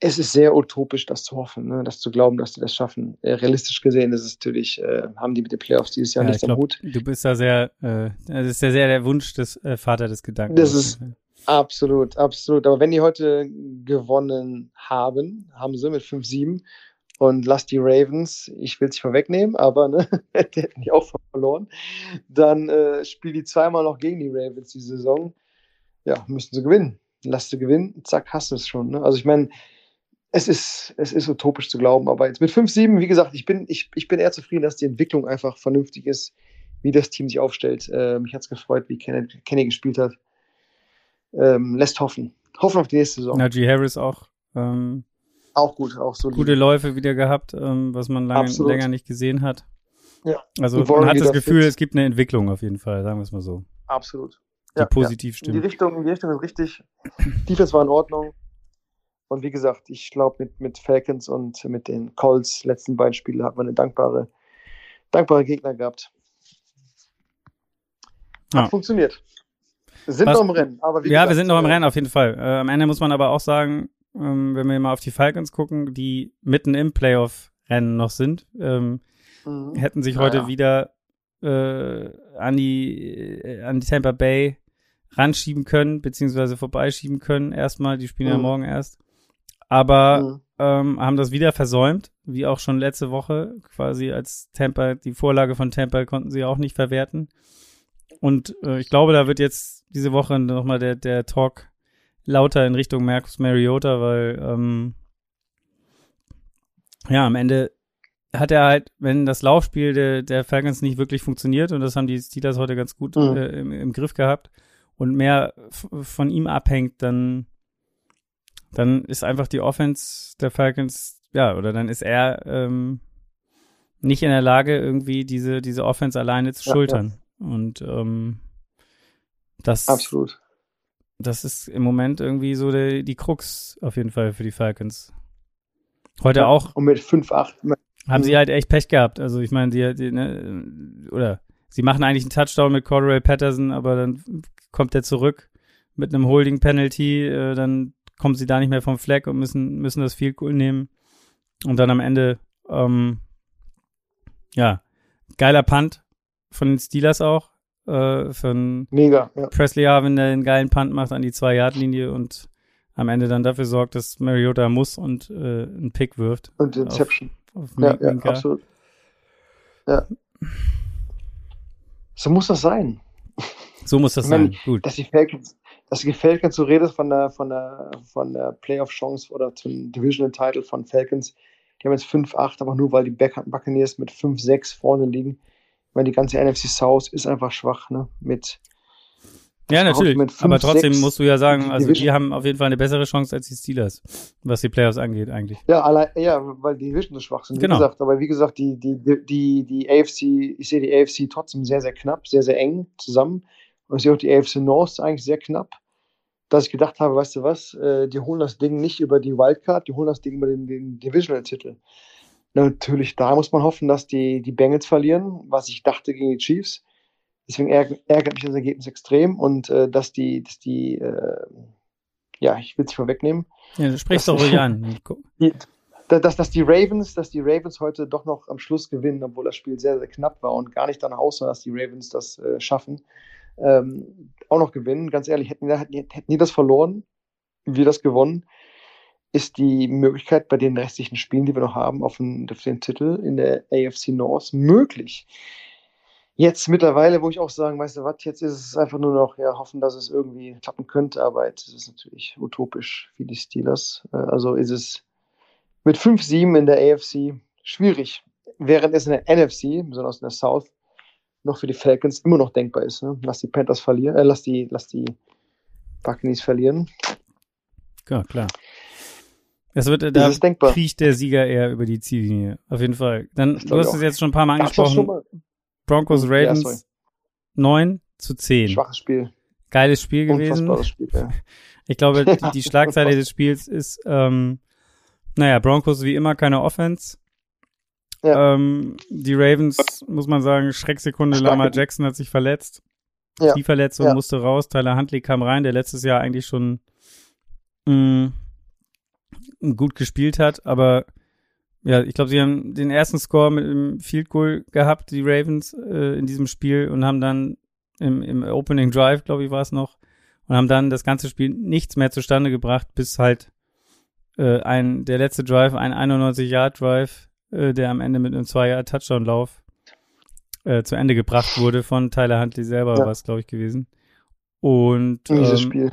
es ist sehr utopisch, das zu hoffen, ne? das zu glauben, dass sie das schaffen. Äh, realistisch gesehen ist es natürlich, äh, haben die mit den Playoffs dieses Jahr ja, nichts am Hut.
Du bist da sehr, äh, das ist ja sehr der Wunsch des äh, Vater des Gedankens.
Das ist absolut, absolut. Aber wenn die heute gewonnen haben, haben sie mit 5-7 und lass die Ravens, ich will es nicht vorwegnehmen, aber ne, *laughs* die hätten die auch verloren, dann äh, spielen die zweimal noch gegen die Ravens die Saison. Ja, müssen sie gewinnen. Lass sie gewinnen, zack, hast du es schon. Ne? Also ich meine, es ist, es ist utopisch zu glauben, aber jetzt mit 5-7, wie gesagt, ich bin, ich, ich bin eher zufrieden, dass die Entwicklung einfach vernünftig ist, wie das Team sich aufstellt. Äh, mich hat es gefreut, wie Kenny, Kenny gespielt hat. Ähm, lässt hoffen. Hoffen auf die nächste Saison.
Najee Harris auch. Ähm,
auch gut, auch so.
Gute Läufe wieder gehabt, ähm, was man lange, länger nicht gesehen hat. Ja. Also man hat das Gefühl, es gibt eine Entwicklung auf jeden Fall, sagen wir es mal so.
Absolut.
Die ja, positiv ja. stimmt.
In die Richtung, in die Richtung ist richtig. Defense war in Ordnung. Und wie gesagt, ich glaube, mit, mit Falcons und mit den Colts, letzten beiden Spiele, hat man eine dankbare, dankbare Gegner gehabt. Hat ja. funktioniert. Wir sind Was, noch im Rennen. Aber
ja, gesagt, wir sind noch im äh, Rennen auf jeden Fall. Äh, am Ende muss man aber auch sagen, ähm, wenn wir mal auf die Falcons gucken, die mitten im Playoff-Rennen noch sind, ähm, mhm. hätten sich heute ja. wieder äh, an, die, äh, an die Tampa Bay ranschieben können, beziehungsweise vorbeischieben können. Erstmal, die spielen mhm. ja morgen erst aber mhm. ähm, haben das wieder versäumt, wie auch schon letzte Woche, quasi als Tampa, die Vorlage von Tampa konnten sie auch nicht verwerten. Und äh, ich glaube, da wird jetzt diese Woche nochmal der, der Talk lauter in Richtung Marcus Mariota, weil ähm, ja, am Ende hat er halt, wenn das Laufspiel der, der Falcons nicht wirklich funktioniert, und das haben die Steelers heute ganz gut mhm. äh, im, im Griff gehabt, und mehr von ihm abhängt, dann dann ist einfach die Offense der Falcons, ja, oder dann ist er ähm, nicht in der Lage, irgendwie diese, diese Offense alleine zu ja, schultern. Ja. Und ähm, das.
Absolut.
Das ist im Moment irgendwie so die, die Krux auf jeden Fall für die Falcons. Heute ja, auch.
Und mit 5-8.
Haben sie halt echt Pech gehabt. Also ich meine, die, die ne, oder sie machen eigentlich einen Touchdown mit Cordray Patterson, aber dann kommt er zurück mit einem Holding Penalty, äh, dann kommen sie da nicht mehr vom Fleck und müssen, müssen das viel cool nehmen. Und dann am Ende, ähm, ja, geiler Punt von den Steelers auch. Äh, von
Mega, ja.
Presley Harvin, der den geilen Punt macht an die Zwei-Yard-Linie und am Ende dann dafür sorgt, dass Mariota muss und äh, einen Pick wirft.
Und Inception. Auf, auf ja, ja, absolut. Ja. So muss das sein.
So muss das ich sein. Gut.
Dass die Falcons, das gefällt mir zu reden von der, von der, von der Playoff-Chance oder zum Divisional-Title von Falcons. Die haben jetzt 5-8, aber nur weil die Buccaneers mit 5-6 vorne liegen. Meine, die ganze NFC South ist einfach schwach, ne? Mit
ja, natürlich. 5, aber trotzdem 6, musst du ja sagen, also die haben auf jeden Fall eine bessere Chance als die Steelers, was die Playoffs angeht eigentlich.
Ja, allein, ja, weil die Division so schwach sind. Wie genau. gesagt, aber wie gesagt, die, die, die, die AFC, ich sehe die AFC trotzdem sehr, sehr knapp, sehr, sehr eng zusammen. Und ich sehe auch die AFC North eigentlich sehr knapp, dass ich gedacht habe, weißt du was, äh, die holen das Ding nicht über die Wildcard, die holen das Ding über den, den Divisional-Titel. Natürlich, da muss man hoffen, dass die, die Bengals verlieren, was ich dachte gegen die Chiefs. Deswegen ärgert mich das Ergebnis extrem und äh, dass die, dass die, äh, ja, ich will es vorwegnehmen.
Ja, du sprichst doch ruhig an. *laughs*
Die, dass, dass die Ravens, dass die Ravens heute doch noch am Schluss gewinnen, obwohl das Spiel sehr, sehr knapp war und gar nicht danach aussah, dass die Ravens das äh, schaffen ähm, auch noch gewinnen. Ganz ehrlich, hätten, hätten, hätten die das verloren, wir das gewonnen, ist die Möglichkeit bei den restlichen Spielen, die wir noch haben, auf den, auf den Titel in der AFC North möglich. Jetzt mittlerweile, wo ich auch sagen, weißt du was, jetzt ist es einfach nur noch, ja, hoffen, dass es irgendwie klappen könnte, aber jetzt ist es natürlich utopisch für die Steelers. Äh, also ist es mit 5-7 in der AFC schwierig, während es in der NFC, besonders in der South, noch für die Falcons immer noch denkbar ist. Ne? Lass die Panthers verlieren, äh, lass die, lass die Buccaneers verlieren.
Ja, klar. Es wird, da kriecht der Sieger eher über die Ziellinie. Auf jeden Fall. Dann, du hast es jetzt schon ein paar Mal angesprochen. Mal? Broncos, Ravens, ja, 9. zu 10.
Schwaches Spiel.
Geiles Spiel gewesen. Spiel, ja. *laughs* Ich glaube, die, die *laughs* Schlagzeile des Spiels ist, ähm, naja, Broncos wie immer keine Offense. Ja. Ähm, die Ravens, muss man sagen, Schrecksekunde, Lama Jackson hat sich verletzt. Ja. Knieverletzung ja. musste raus. Tyler Huntley kam rein, der letztes Jahr eigentlich schon mh, mm, gut gespielt hat, aber ja, ich glaube, sie haben den ersten Score mit dem Field Goal gehabt, die Ravens, äh, in diesem Spiel und haben dann im, im Opening Drive, glaube ich, war es noch, und haben dann das ganze Spiel nichts mehr zustande gebracht, bis halt äh, ein der letzte Drive, ein 91-Yard-Drive, äh, der am Ende mit einem 2-Yard-Touchdown-Lauf äh, zu Ende gebracht wurde von Tyler Huntley selber, ja. war es, glaube ich, gewesen. Und
ähm, Spiel.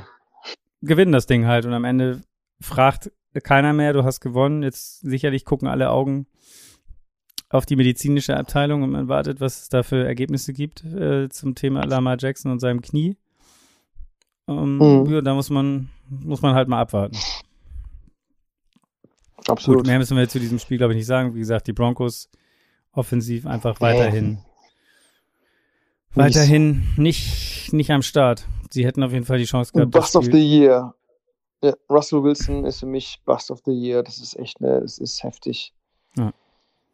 gewinnen das Ding halt und am Ende fragt keiner mehr, du hast gewonnen. Jetzt sicherlich gucken alle Augen auf die medizinische Abteilung und man wartet, was es da für Ergebnisse gibt äh, zum Thema Lamar Jackson und seinem Knie. Ähm, mhm. Ja, da muss man, muss man halt mal abwarten.
Absolut. Gut,
mehr müssen wir zu diesem Spiel, glaube ich, nicht sagen. Wie gesagt, die Broncos offensiv einfach weiterhin, weiterhin nicht, nicht am Start. Sie hätten auf jeden Fall die Chance gehabt.
Bust of the Year. Ja, Russell Wilson ist für mich Bust of the Year. Das ist echt, ne, das ist heftig. Ja.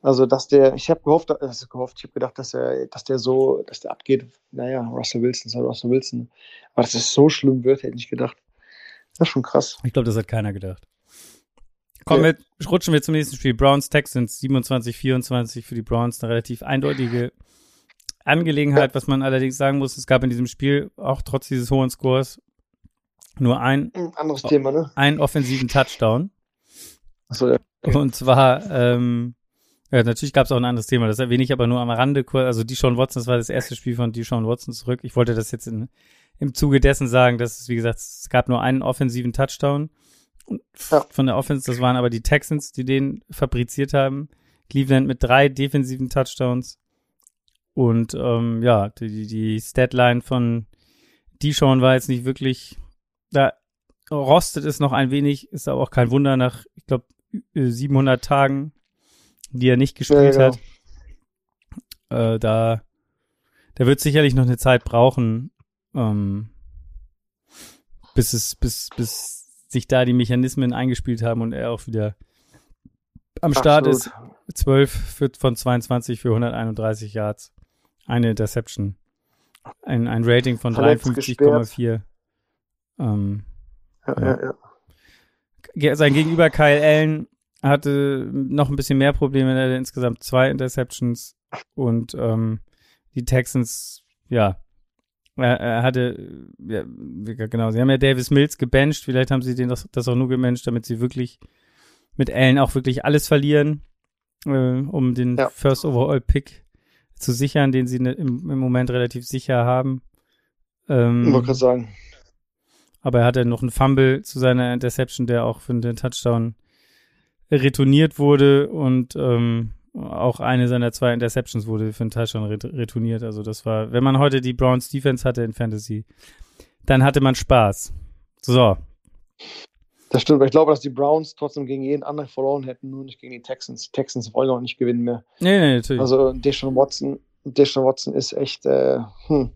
Also, dass der, ich habe gehofft, also gehofft, ich habe gedacht, dass er, dass der so, dass der abgeht. Naja, Russell Wilson ist halt Russell Wilson. Aber dass es so schlimm wird, hätte ich gedacht. Das ist schon krass.
Ich glaube, das hat keiner gedacht. Kommen ja. wir, rutschen wir zum nächsten Spiel. Browns Texans 27, 24 für die Browns. Eine relativ eindeutige Angelegenheit, ja. was man allerdings sagen muss. Es gab in diesem Spiel auch trotz dieses hohen Scores nur ein,
ein anderes Thema, ne?
einen offensiven Touchdown.
Achso, ja.
Und zwar, ähm, ja, natürlich gab es auch ein anderes Thema, das erwähne ich aber nur am Rande. Also Deshaun Watson, das war das erste Spiel von Deshaun Watson zurück. Ich wollte das jetzt in, im Zuge dessen sagen, dass es, wie gesagt, es gab nur einen offensiven Touchdown ja. von der Offense. Das waren aber die Texans, die den fabriziert haben. Cleveland mit drei defensiven Touchdowns. Und ähm, ja, die, die Statline von Deshaun war jetzt nicht wirklich da rostet es noch ein wenig, ist aber auch kein Wunder nach, ich glaube, 700 Tagen, die er nicht gespielt ja, genau. hat. Äh, da, der wird sicherlich noch eine Zeit brauchen, ähm, bis es, bis, bis sich da die Mechanismen eingespielt haben und er auch wieder am Start Absolut. ist. 12 von 22 für 131 Yards. Eine Interception. Ein, ein Rating von 53,4. Ähm, ja, ja. ja, Sein Gegenüber Kyle Allen hatte noch ein bisschen mehr Probleme, er hatte insgesamt zwei Interceptions und ähm, die Texans, ja, er, er hatte, ja, genau, sie haben ja Davis Mills gebencht, vielleicht haben sie den das, das auch nur gebencht, damit sie wirklich mit Allen auch wirklich alles verlieren, äh, um den ja. First Overall Pick zu sichern, den sie ne, im, im Moment relativ sicher haben.
Ähm, ich wollte gerade sagen.
Aber er hatte noch einen Fumble zu seiner Interception, der auch für den Touchdown retourniert wurde und ähm, auch eine seiner zwei Interceptions wurde für den Touchdown retourniert. Also das war, wenn man heute die Browns Defense hatte in Fantasy, dann hatte man Spaß. So.
Das stimmt, aber ich glaube, dass die Browns trotzdem gegen jeden anderen verloren hätten, nur nicht gegen die Texans. Die Texans wollen auch nicht gewinnen mehr.
Nee, nee, natürlich.
Also Deshaun Watson, Deshaun Watson ist echt, äh, hm,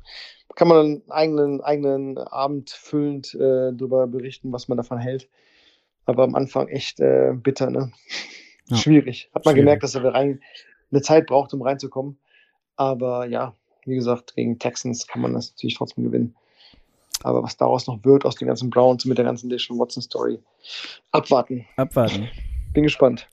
kann man einen eigenen, eigenen Abend füllend äh, darüber berichten, was man davon hält. Aber am Anfang echt äh, bitter, ne? Ja. Schwierig. Hat man Schwierig. gemerkt, dass er rein eine Zeit braucht, um reinzukommen. Aber ja, wie gesagt, gegen Texans kann man das natürlich trotzdem gewinnen. Aber was daraus noch wird aus den ganzen Browns mit der ganzen Deshaun Watson Story, abwarten.
Abwarten.
Bin gespannt.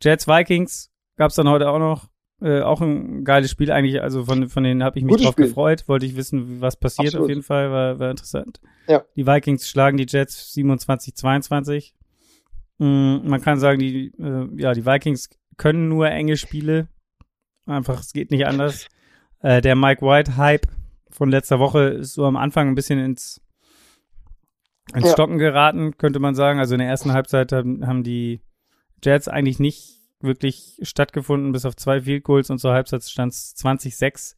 Jets Vikings gab es dann heute auch noch. Äh, auch ein geiles Spiel eigentlich, also von, von denen habe ich mich Gutes drauf Spiel. gefreut, wollte ich wissen, was passiert Absolut. auf jeden Fall, war, war interessant.
Ja.
Die Vikings schlagen die Jets 27-22. Mhm, man kann sagen, die, äh, ja, die Vikings können nur enge Spiele. Einfach, es geht nicht anders. Äh, der Mike White-Hype von letzter Woche ist so am Anfang ein bisschen ins, ins ja. Stocken geraten, könnte man sagen. Also in der ersten Halbzeit haben, haben die Jets eigentlich nicht wirklich stattgefunden, bis auf zwei Field Goals und zur Halbzeit stand es 20-6.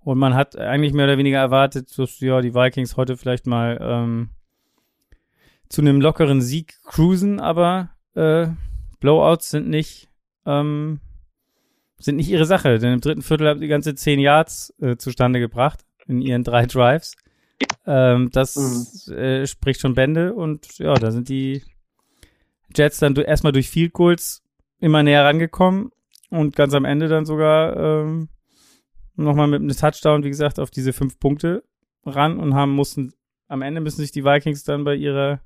Und man hat eigentlich mehr oder weniger erwartet, dass ja, die Vikings heute vielleicht mal ähm, zu einem lockeren Sieg cruisen, aber äh, Blowouts sind nicht ähm, sind nicht ihre Sache, denn im dritten Viertel haben die ganze zehn Yards äh, zustande gebracht in ihren drei Drives. Ähm, das mhm. äh, spricht schon Bände und ja, da sind die Jets dann erstmal durch Field Goals immer näher rangekommen und ganz am Ende dann sogar ähm, nochmal mit einem Touchdown, wie gesagt, auf diese fünf Punkte ran und haben mussten, am Ende müssen sich die Vikings dann bei ihrer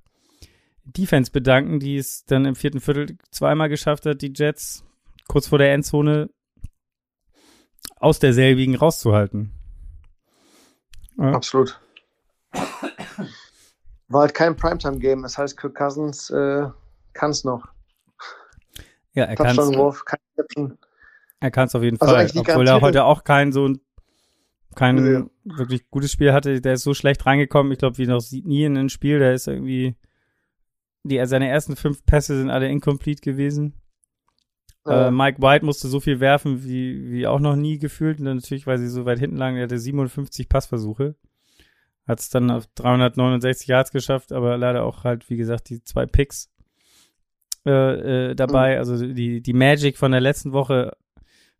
Defense bedanken, die es dann im vierten Viertel zweimal geschafft hat, die Jets kurz vor der Endzone aus derselbigen rauszuhalten.
Ja. Absolut. War halt kein Primetime-Game, das heißt, Kirk Cousins äh, kann es noch.
Ja, er kann es. Er kann es auf jeden also Fall, obwohl er heute auch kein so ein kein ja. wirklich gutes Spiel hatte. Der ist so schlecht reingekommen, ich glaube, wie noch nie in ein Spiel. Der ist irgendwie die, seine ersten fünf Pässe sind alle incomplete gewesen. Ja. Äh, Mike White musste so viel werfen wie, wie auch noch nie gefühlt. Und dann natürlich, weil sie so weit hinten lagen, er hatte 57 Passversuche. Hat es dann auf 369 Yards geschafft, aber leider auch halt, wie gesagt, die zwei Picks äh, äh, dabei. Mhm. Also die, die Magic von der letzten Woche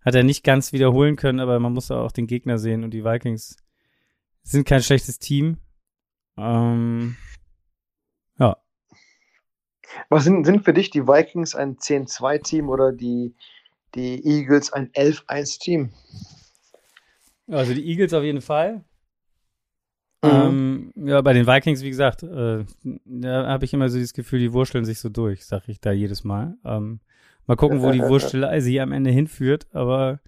hat er nicht ganz wiederholen können, aber man muss auch den Gegner sehen und die Vikings sind kein schlechtes Team. Ähm, ja.
Was sind, sind für dich die Vikings ein 10-2-Team oder die, die Eagles ein 11-1-Team?
Also die Eagles auf jeden Fall. Mhm. Ähm, ja, bei den Vikings, wie gesagt, äh, da habe ich immer so dieses Gefühl, die wurschteln sich so durch, sag ich da jedes Mal. Ähm, mal gucken, wo die *laughs* Wurstelei sie am Ende hinführt, aber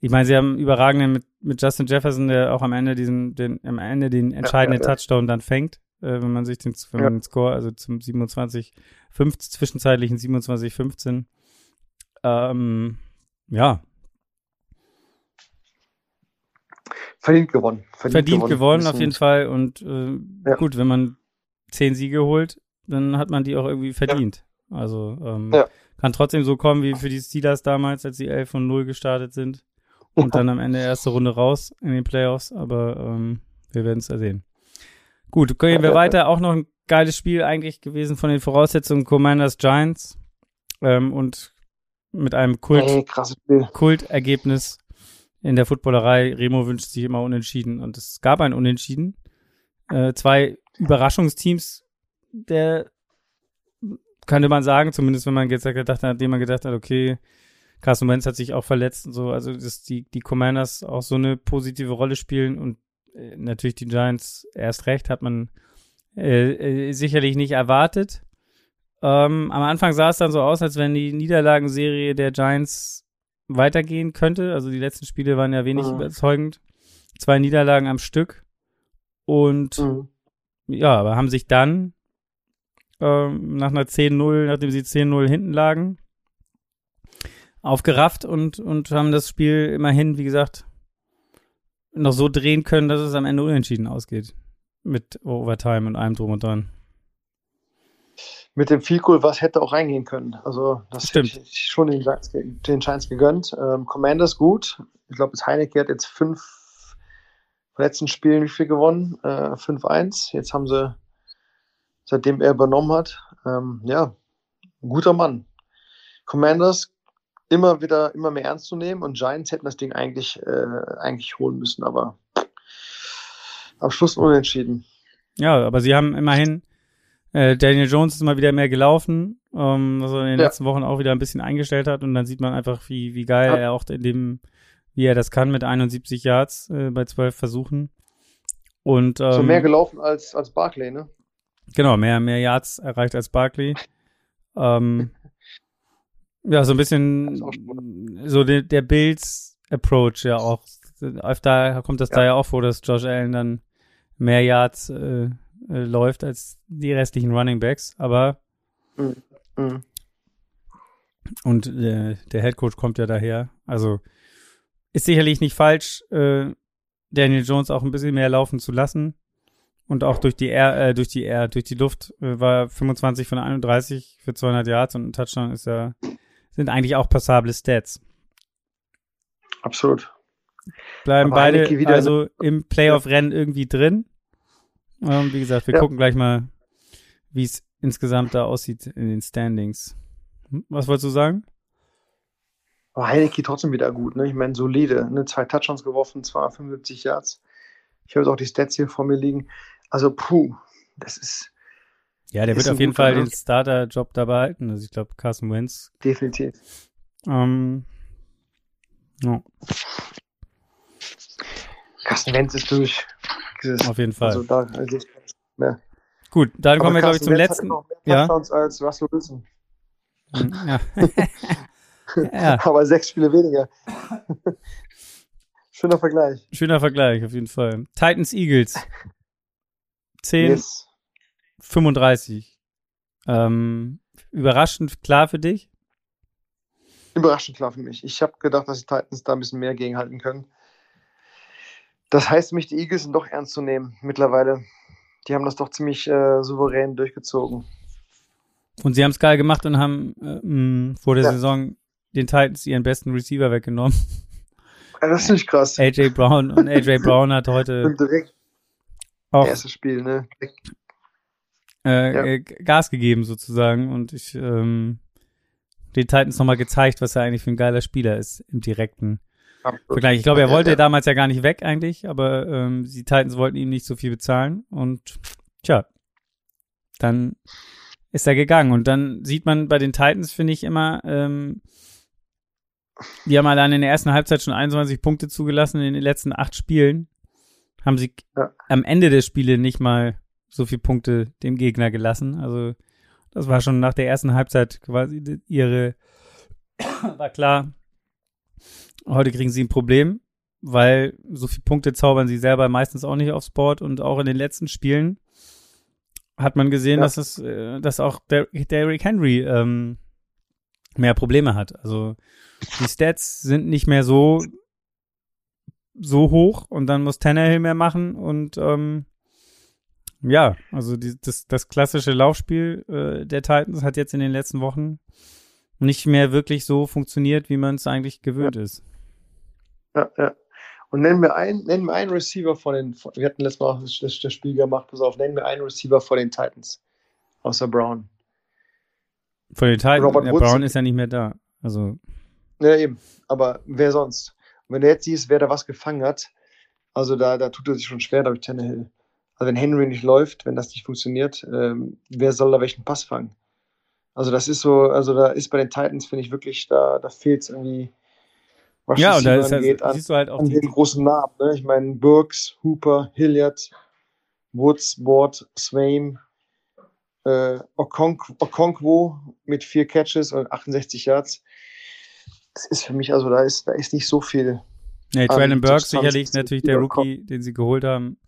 ich meine, sie haben überragenden mit, mit Justin Jefferson, der auch am Ende diesen, den, am Ende den entscheidenden ja, ja, ja. Touchdown dann fängt, äh, wenn man sich den, man den Score, also zum 27, 15, zwischenzeitlichen 27, 15. Ähm, ja,
verdient gewonnen.
Verdient, verdient gewonnen, gewonnen auf jeden Fall. Und äh, ja. gut, wenn man zehn Siege holt, dann hat man die auch irgendwie verdient. Ja. Also ähm, ja. kann trotzdem so kommen wie für die Steelers damals, als sie 11 von 0 gestartet sind. Und *laughs* dann am Ende erste Runde raus in den Playoffs. Aber ähm, wir werden es ja sehen. Gut, gehen wir weiter. Auch noch ein geiles Spiel eigentlich gewesen von den Voraussetzungen Commanders Giants. Ähm, und mit einem Kult, hey, Kultergebnis in der Footballerei. Remo wünscht sich immer Unentschieden und es gab ein Unentschieden. Äh, zwei Überraschungsteams, der könnte man sagen, zumindest wenn man jetzt gedacht hat, nachdem man gedacht hat, okay, Carson Wentz hat sich auch verletzt und so, also dass die, die Commanders auch so eine positive Rolle spielen und äh, natürlich die Giants erst recht, hat man äh, äh, sicherlich nicht erwartet. Ähm, am Anfang sah es dann so aus, als wenn die Niederlagenserie der Giants weitergehen könnte. Also die letzten Spiele waren ja wenig mhm. überzeugend. Zwei Niederlagen am Stück. Und mhm. ja, aber haben sich dann ähm, nach einer 10-0, nachdem sie 10-0 hinten lagen, aufgerafft und, und haben das Spiel immerhin, wie gesagt, noch so drehen können, dass es am Ende unentschieden ausgeht. Mit Overtime und allem drum und dran
mit dem Field Goal, was hätte auch reingehen können. Also das
Stimmt.
hätte ich schon den, den Giants gegönnt. Ähm, Commanders gut. Ich glaube, das Heineke hat jetzt fünf letzten Spielen wie viel gewonnen? Äh, 5-1. Jetzt haben sie, seitdem er übernommen hat, ähm, ja, guter Mann. Commanders immer wieder, immer mehr ernst zu nehmen und Giants hätten das Ding eigentlich, äh, eigentlich holen müssen, aber am Schluss unentschieden.
Ja, aber sie haben immerhin äh, Daniel Jones ist mal wieder mehr gelaufen, ähm, was er in den ja. letzten Wochen auch wieder ein bisschen eingestellt hat und dann sieht man einfach, wie, wie geil ja. er auch in dem, wie er das kann mit 71 Yards äh, bei 12 Versuchen. Und, ähm,
so mehr gelaufen als, als Barkley, ne?
Genau, mehr, mehr Yards erreicht als Barkley. Ähm, *laughs* ja, so ein bisschen so der, der Bills Approach ja auch. Öfter kommt das ja. da ja auch vor, dass Josh Allen dann mehr Yards äh, äh, läuft als die restlichen Running Backs, aber mhm. Und äh, der Head Coach kommt ja daher. Also ist sicherlich nicht falsch, äh, Daniel Jones auch ein bisschen mehr laufen zu lassen. Und auch durch die Air, äh, durch die Air, durch die Luft äh, war 25 von 31 für 200 Yards und ein Touchdown ist ja, sind eigentlich auch passable Stats.
Absolut.
Bleiben Aber beide also im Playoff-Rennen irgendwie drin. Ähm, wie gesagt, wir ja. gucken gleich mal, wie es insgesamt da aussieht in den Standings. Hm, was wolltest du sagen?
Aber Heineke trotzdem wieder gut, ne? Ich meine, solide, ne? Zwei Touchdowns geworfen, zwar 75 Yards. Ich habe jetzt auch die Stats hier vor mir liegen. Also, puh, das ist.
Ja, der wird auf jeden Fall den Starter-Job da behalten. Also ich glaube, Carson Wentz.
Definitiv.
Ähm, ja.
Carsten Wentz ist durch.
Dieses, auf jeden Fall. Also da, also. Gut, dann kommen wir, glaube ich, zum letzten.
Ja. als Russell Wilson.
Ja. *laughs*
ja. Aber sechs Spiele weniger. *laughs* Schöner Vergleich.
Schöner Vergleich, auf jeden Fall. Titans Eagles. 10, yes. 35. Ähm, überraschend klar für dich?
Überraschend klar für mich. Ich habe gedacht, dass die Titans da ein bisschen mehr gegenhalten können. Das heißt mich, die Eagles sind doch ernst zu nehmen mittlerweile. Die haben das doch ziemlich äh, souverän durchgezogen.
Und sie haben es geil gemacht und haben äh, mh, vor der ja. Saison den Titans ihren besten Receiver weggenommen.
Ja, das ist nicht krass.
AJ Brown und AJ *laughs* Brown hat heute
direkt auch erstes Spiel, ne?
Äh, ja. Äh, Gas gegeben sozusagen und ich ähm, den Titans nochmal gezeigt, was er eigentlich für ein geiler Spieler ist im direkten. Vergleich. Ich glaube, er wollte ja, ja. damals ja gar nicht weg eigentlich, aber ähm, die Titans wollten ihm nicht so viel bezahlen und tja, dann ist er gegangen und dann sieht man bei den Titans finde ich immer ähm, die haben allein in der ersten Halbzeit schon 21 Punkte zugelassen in den letzten acht Spielen. Haben sie ja. am Ende der Spiele nicht mal so viele Punkte dem Gegner gelassen. Also, das war schon nach der ersten Halbzeit quasi ihre, war klar, heute kriegen sie ein Problem, weil so viele Punkte zaubern sie selber meistens auch nicht aufs Board und auch in den letzten Spielen hat man gesehen, ja. dass es, äh, dass auch der Derrick Henry ähm, mehr Probleme hat. Also die Stats sind nicht mehr so so hoch und dann muss Tannehill mehr machen und ähm, ja, also die, das, das klassische Laufspiel äh, der Titans hat jetzt in den letzten Wochen nicht mehr wirklich so funktioniert, wie man es eigentlich gewöhnt
ja.
ist.
Ja, ja. Und nennen wir einen, nennen wir einen Receiver von den, von, wir hatten letztes Mal auch das, das Spiel gemacht, pass auf, nennen wir einen Receiver von den Titans. Außer Brown.
Von den Titans, Robert ja, Brown ist ja nicht mehr da. Also.
Ja, eben. Aber wer sonst? Und wenn du jetzt siehst, wer da was gefangen hat, also da, da tut er sich schon schwer, glaube ich, Tannehill. Also wenn Henry nicht läuft, wenn das nicht funktioniert, ähm, wer soll da welchen Pass fangen? Also das ist so, also da ist bei den Titans, finde ich wirklich, da, da fehlt es irgendwie,
was ja, und da ist angeht,
an,
siehst du halt auch
an den großen Namen. Ne? Ich meine, Burks, Hooper, Hilliard, Woods, Ward, Swain, äh, Okonkwo mit vier Catches und 68 Yards. Das ist für mich, also da ist, da ist nicht so viel.
Nee, Traylon Burks sicherlich natürlich der Rookie, den sie geholt haben.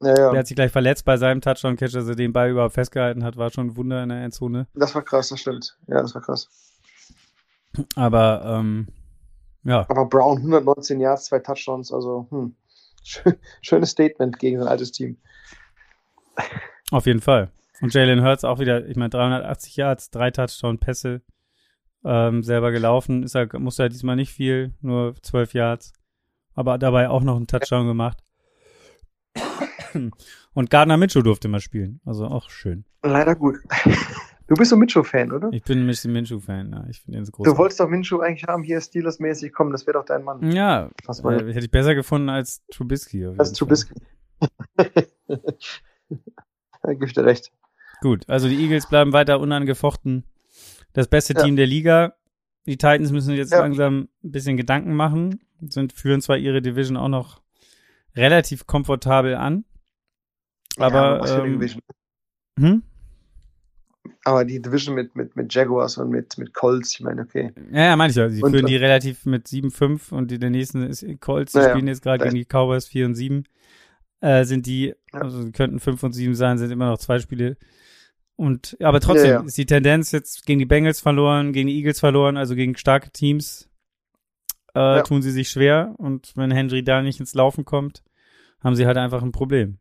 Ja, ja. Der hat sich gleich verletzt bei seinem Touchdown-Catch, dass er den Ball überhaupt festgehalten hat, war schon ein Wunder in der Endzone.
Das war krass, das stimmt. Ja, das war krass.
Aber, ähm, ja.
Aber Brown 119 Yards, zwei Touchdowns, also, hm. *laughs* Schönes Statement gegen sein altes Team.
Auf jeden Fall. Und Jalen Hurts auch wieder, ich meine, 380 Yards, drei Touchdown-Pässe ähm, selber gelaufen. Ist er, musste er diesmal nicht viel, nur 12 Yards. Aber dabei auch noch einen Touchdown gemacht. Und Gardner Mitchell durfte mal spielen. Also auch schön.
Leider gut. Du bist so Minshew-Fan, oder?
Ich bin ein bisschen Minshew-Fan, ja. Ich finde ihn so groß.
Du wolltest doch Minshew eigentlich haben, hier Steelers-mäßig kommen, das wäre doch dein Mann.
Ja, äh, hätte ich besser gefunden als Trubisky.
Als Trubisky. *laughs* da gebe ich dir recht.
Gut, also die Eagles bleiben weiter unangefochten. Das beste ja. Team der Liga. Die Titans müssen jetzt ja. langsam ein bisschen Gedanken machen. Sind, führen zwar ihre Division auch noch relativ komfortabel an. Aber. Ja, ähm, hm?
Aber die Division mit, mit, mit Jaguars und mit, mit Colts, ich meine, okay.
Ja, ja, meine ich ja. Sie und, führen die relativ mit 7-5 und die, der nächsten ist Colts, die ja, spielen jetzt gerade gegen die Cowboys 4 und 7. Äh, sind die, also könnten 5 und 7 sein, sind immer noch zwei Spiele. Und aber trotzdem ja, ist die Tendenz jetzt gegen die Bengals verloren, gegen die Eagles verloren, also gegen starke Teams äh, tun sie sich schwer. Und wenn Henry da nicht ins Laufen kommt, haben sie halt einfach ein Problem.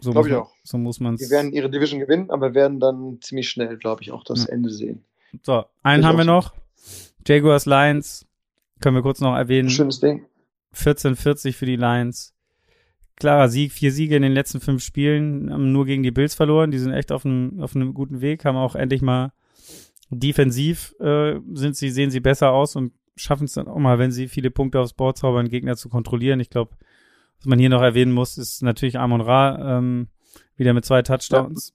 So glaube ich auch.
So muss man
Die werden ihre Division gewinnen, aber werden dann ziemlich schnell, glaube ich, auch das ja. Ende sehen.
So, einen haben wir noch. Jaguars Lions. Können wir kurz noch erwähnen.
Schönes Ding.
14-40 für die Lions. Klarer Sieg, vier Siege in den letzten fünf Spielen, haben nur gegen die Bills verloren. Die sind echt auf einem, auf einem guten Weg, haben auch endlich mal defensiv äh, sind sie, sehen sie besser aus und schaffen es dann auch mal, wenn sie viele Punkte aufs Board zaubern, Gegner zu kontrollieren. Ich glaube, Was man hier noch erwähnen muss, ist natürlich Amon Ra, ähm, wieder mit zwei Touchdowns.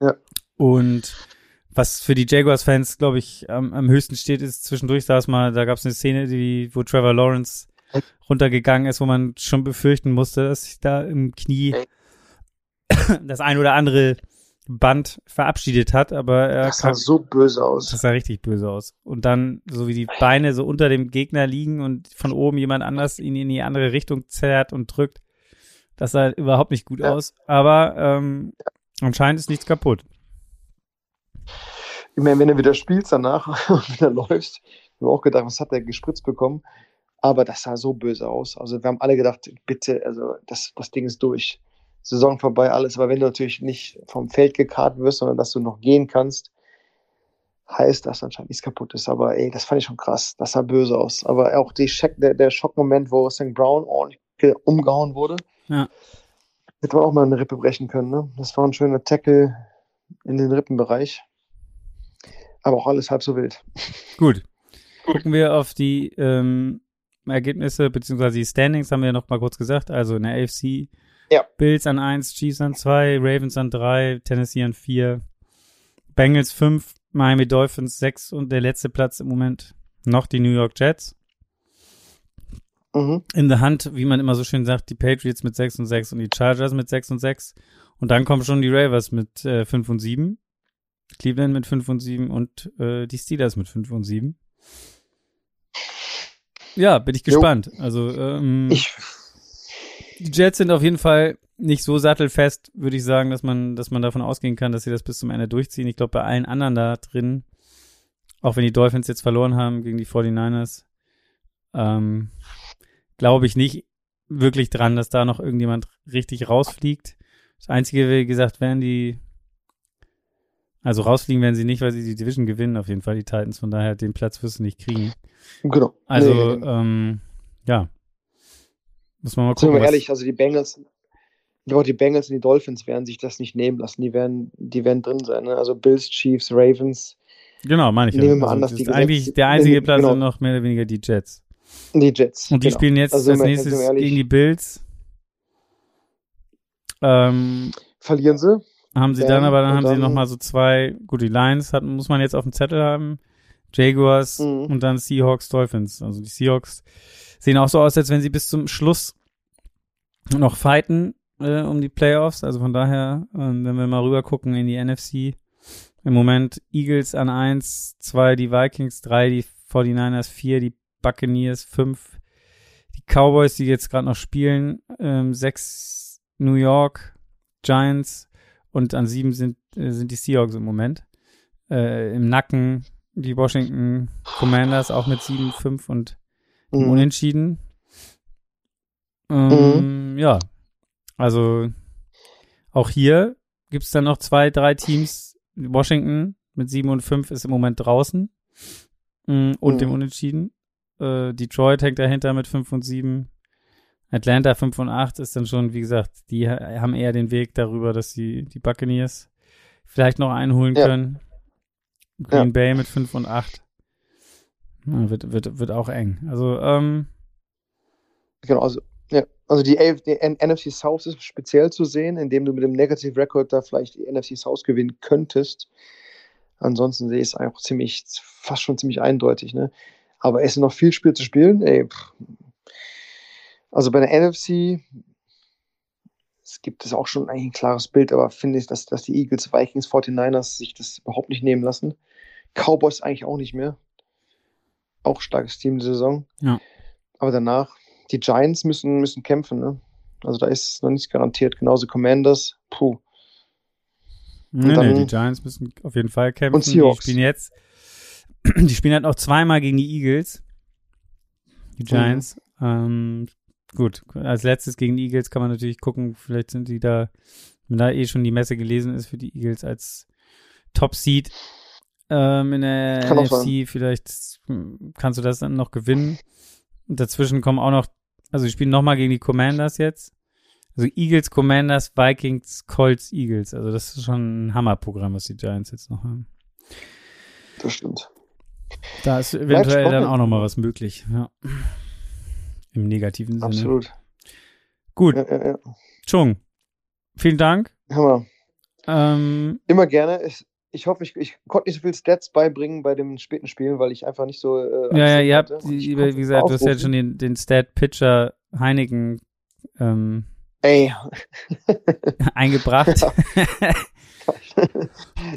Ja. ja.
Und was für die Jaguars-Fans, glaube ich, am, am höchsten steht, ist zwischendurch saß mal, da gab es eine Szene, die, wo Trevor Lawrence runtergegangen ist, wo man schon befürchten musste, dass sich da im Knie das ein oder andere Band verabschiedet hat, aber er
das sah so böse aus.
Das sah richtig böse aus. Und dann, so wie die Beine so unter dem Gegner liegen und von oben jemand anders ihn in die andere Richtung zerrt und drückt, das sah überhaupt nicht gut ja. aus. Aber ähm, anscheinend ist nichts kaputt.
Ich meine, wenn du wieder spielst danach *laughs* und wieder läufst, haben wir auch gedacht, was hat der gespritzt bekommen? Aber das sah so böse aus. Also wir haben alle gedacht, bitte, also das, das Ding ist durch. Saison vorbei, alles. Aber wenn du natürlich nicht vom Feld gekarrt wirst, sondern dass du noch gehen kannst, heißt das anscheinend nichts kaputt ist. Aber ey, das fand ich schon krass. Das sah böse aus. Aber auch die Check, der, der Schockmoment, wo St. Brown ordentlich umgehauen wurde,
ja.
hätte man auch mal eine Rippe brechen können. Ne? Das war ein schöner Tackle in den Rippenbereich. Aber auch alles halb so wild.
Gut. Gucken wir auf die ähm, Ergebnisse beziehungsweise die Standings, haben wir ja noch mal kurz gesagt. Also in der AFC
ja.
Bills an 1, Chiefs an 2, Ravens an 3, Tennessee an 4, Bengals 5, Miami Dolphins 6 und der letzte Platz im Moment noch die New York Jets.
Mhm.
In der Hand, wie man immer so schön sagt, die Patriots mit 6 und 6 und die Chargers mit 6 und 6. Und dann kommen schon die Ravers mit äh, 5 und 7, Cleveland mit 5 und 7 und äh, die Steelers mit 5 und 7. Ja, bin ich gespannt. Jo. Also ähm,
ich
die Jets sind auf jeden Fall nicht so sattelfest, würde ich sagen, dass man, dass man davon ausgehen kann, dass sie das bis zum Ende durchziehen. Ich glaube, bei allen anderen da drin, auch wenn die Dolphins jetzt verloren haben gegen die 49ers, ähm, glaube ich nicht wirklich dran, dass da noch irgendjemand richtig rausfliegt. Das Einzige, wie gesagt, wären die, also rausfliegen werden sie nicht, weil sie die Division gewinnen, auf jeden Fall die Titans. Von daher den Platz wirst du nicht kriegen.
Genau.
Also, nee. ähm, ja, muss man mal gucken.
Sind wir ehrlich, also die Bengals, auch die Bengals und die Dolphins werden sich das nicht nehmen lassen. Die werden, die werden drin sein. Ne? Also Bills, Chiefs, Ravens.
Genau, meine ich.
Nehmen wir an,
also, dass die eigentlich der einzige Platz genau. sind noch mehr oder weniger die Jets.
Die Jets.
Und die genau. spielen jetzt also als nächstes gegen die Bills. Ähm,
Verlieren sie.
Haben sie dann, aber dann haben dann, sie nochmal so zwei, gut, die Lions hat, muss man jetzt auf dem Zettel haben. Jaguars mhm. und dann Seahawks, Dolphins. Also die Seahawks sehen auch so aus, als wenn sie bis zum Schluss noch fighten äh, um die Playoffs. Also von daher, äh, wenn wir mal rüber gucken in die NFC, im Moment Eagles an eins, zwei die Vikings, drei die 49ers, vier die Buccaneers, fünf die Cowboys, die jetzt gerade noch spielen, ähm, sechs New York Giants und an sieben sind, äh, sind die Seahawks im Moment. Äh, Im Nacken die Washington Commanders auch mit sieben, fünf und mhm. Unentschieden. Ähm, mhm. Ja, also auch hier gibt es dann noch zwei, drei Teams. Washington mit 7 und 5 ist im Moment draußen mm, und mhm. dem Unentschieden. Äh, Detroit hängt dahinter mit 5 und 7. Atlanta 5 und 8 ist dann schon, wie gesagt, die haben eher den Weg darüber, dass sie die Buccaneers vielleicht noch einholen ja. können. Green ja. Bay mit 5 und 8. Ja, wird, wird, wird auch eng. Also, ähm,
Genau, also, ja, also die, die NFC South ist speziell zu sehen, indem du mit dem Negative Record da vielleicht die NFC South gewinnen könntest. Ansonsten sehe ich es auch ziemlich, fast schon ziemlich eindeutig, ne? Aber es ist noch viel Spiel zu spielen. Ey, also bei der NFC es gibt es auch schon eigentlich ein klares Bild, aber finde ich, dass, dass die Eagles, Vikings, 49ers sich das überhaupt nicht nehmen lassen. Cowboys eigentlich auch nicht mehr auch starkes Team die Saison.
Ja.
Aber danach, die Giants müssen, müssen kämpfen, ne? Also da ist es noch nicht garantiert. Genauso Commanders, puh.
Nee, dann, nee, die Giants müssen auf jeden Fall kämpfen. Und Seahawks. Die spielen jetzt, *clears throat* die spielen halt noch zweimal gegen die Eagles. Die Giants. Mhm. Ähm, gut, als letztes gegen die Eagles kann man natürlich gucken, vielleicht sind die da, wenn da eh schon die Messe gelesen ist für die Eagles als Top Seed ähm, in der Kann NFC. Vielleicht kannst du das dann noch gewinnen. Dazwischen kommen auch noch, also die spielen nochmal gegen die Commanders jetzt. Also Eagles, Commanders, Vikings, Colts, Eagles. Also das ist schon ein Hammerprogramm, was die Giants jetzt noch haben.
Das stimmt.
Da ist eventuell dann auch nochmal was möglich. Ja. Im negativen Sinne.
Absolut.
Gut,
Ja, ja, ja.
Chung, vielen Dank.
Hammer.
Ähm,
Immer gerne. Ich, ich hoffe, ich, ich konnte nicht so viel Stats beibringen bei dem späten Spielen, weil ich einfach nicht so. Äh,
ja, ja, ihr habt, wie gesagt, du hast ja schon den, den Stat-Pitcher Heineken ähm,
Ey, *laughs*
eingebracht. *laughs*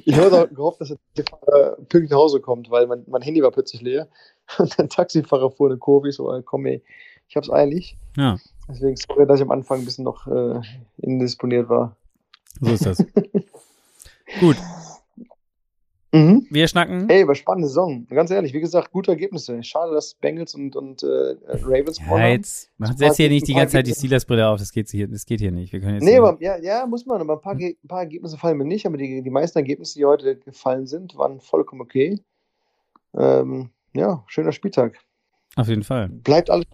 ich habe gehofft, dass der Fahrer pünktlich nach Hause kommt, weil mein, mein Handy war plötzlich leer. *laughs* Und der Taxifahrer fuhr eine Kurve. Ich so, äh, komm, ey, ich hab's eilig.
ja,
Deswegen sorry, dass ich am Anfang ein bisschen noch äh, indisponiert war.
so ist das. Gut,
Mhm.
wir schnacken.
Ey, aber spannende Saison. Ganz ehrlich, wie gesagt, gute Ergebnisse. Schade, dass Bengals und, und äh, Ravens
Ja,
haben.
jetzt macht setzt hier nicht die ganze Zeit die. Steelers-Brille auf, das geht hier, das geht hier nicht. Wir können jetzt
Nee, aber ja, ja, muss man. Aber ein paar, Ge- ein paar Ergebnisse fallen mir nicht, aber die, die meisten Ergebnisse, die heute gefallen sind, waren vollkommen okay. Ähm, ja, schöner Spieltag.
auf jeden Fall.
Bleibt alles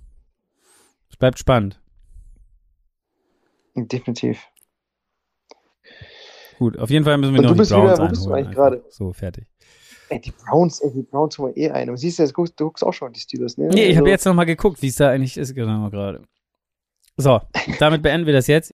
Es bleibt spannend.
definitiv.
Gut, auf jeden Fall müssen wir noch die
bist wieder-
Browns
wo bist du eigentlich gerade?
So, fertig.
Ey, die Browns, ey, die Browns holen wir eh ein. Aber siehst du, jetzt guckst, du guckst auch schon die Steelers, ne?
Nee, ich habe
Also,
jetzt noch mal geguckt, wie es da eigentlich ist, genau gerade. So, damit beenden wir das jetzt.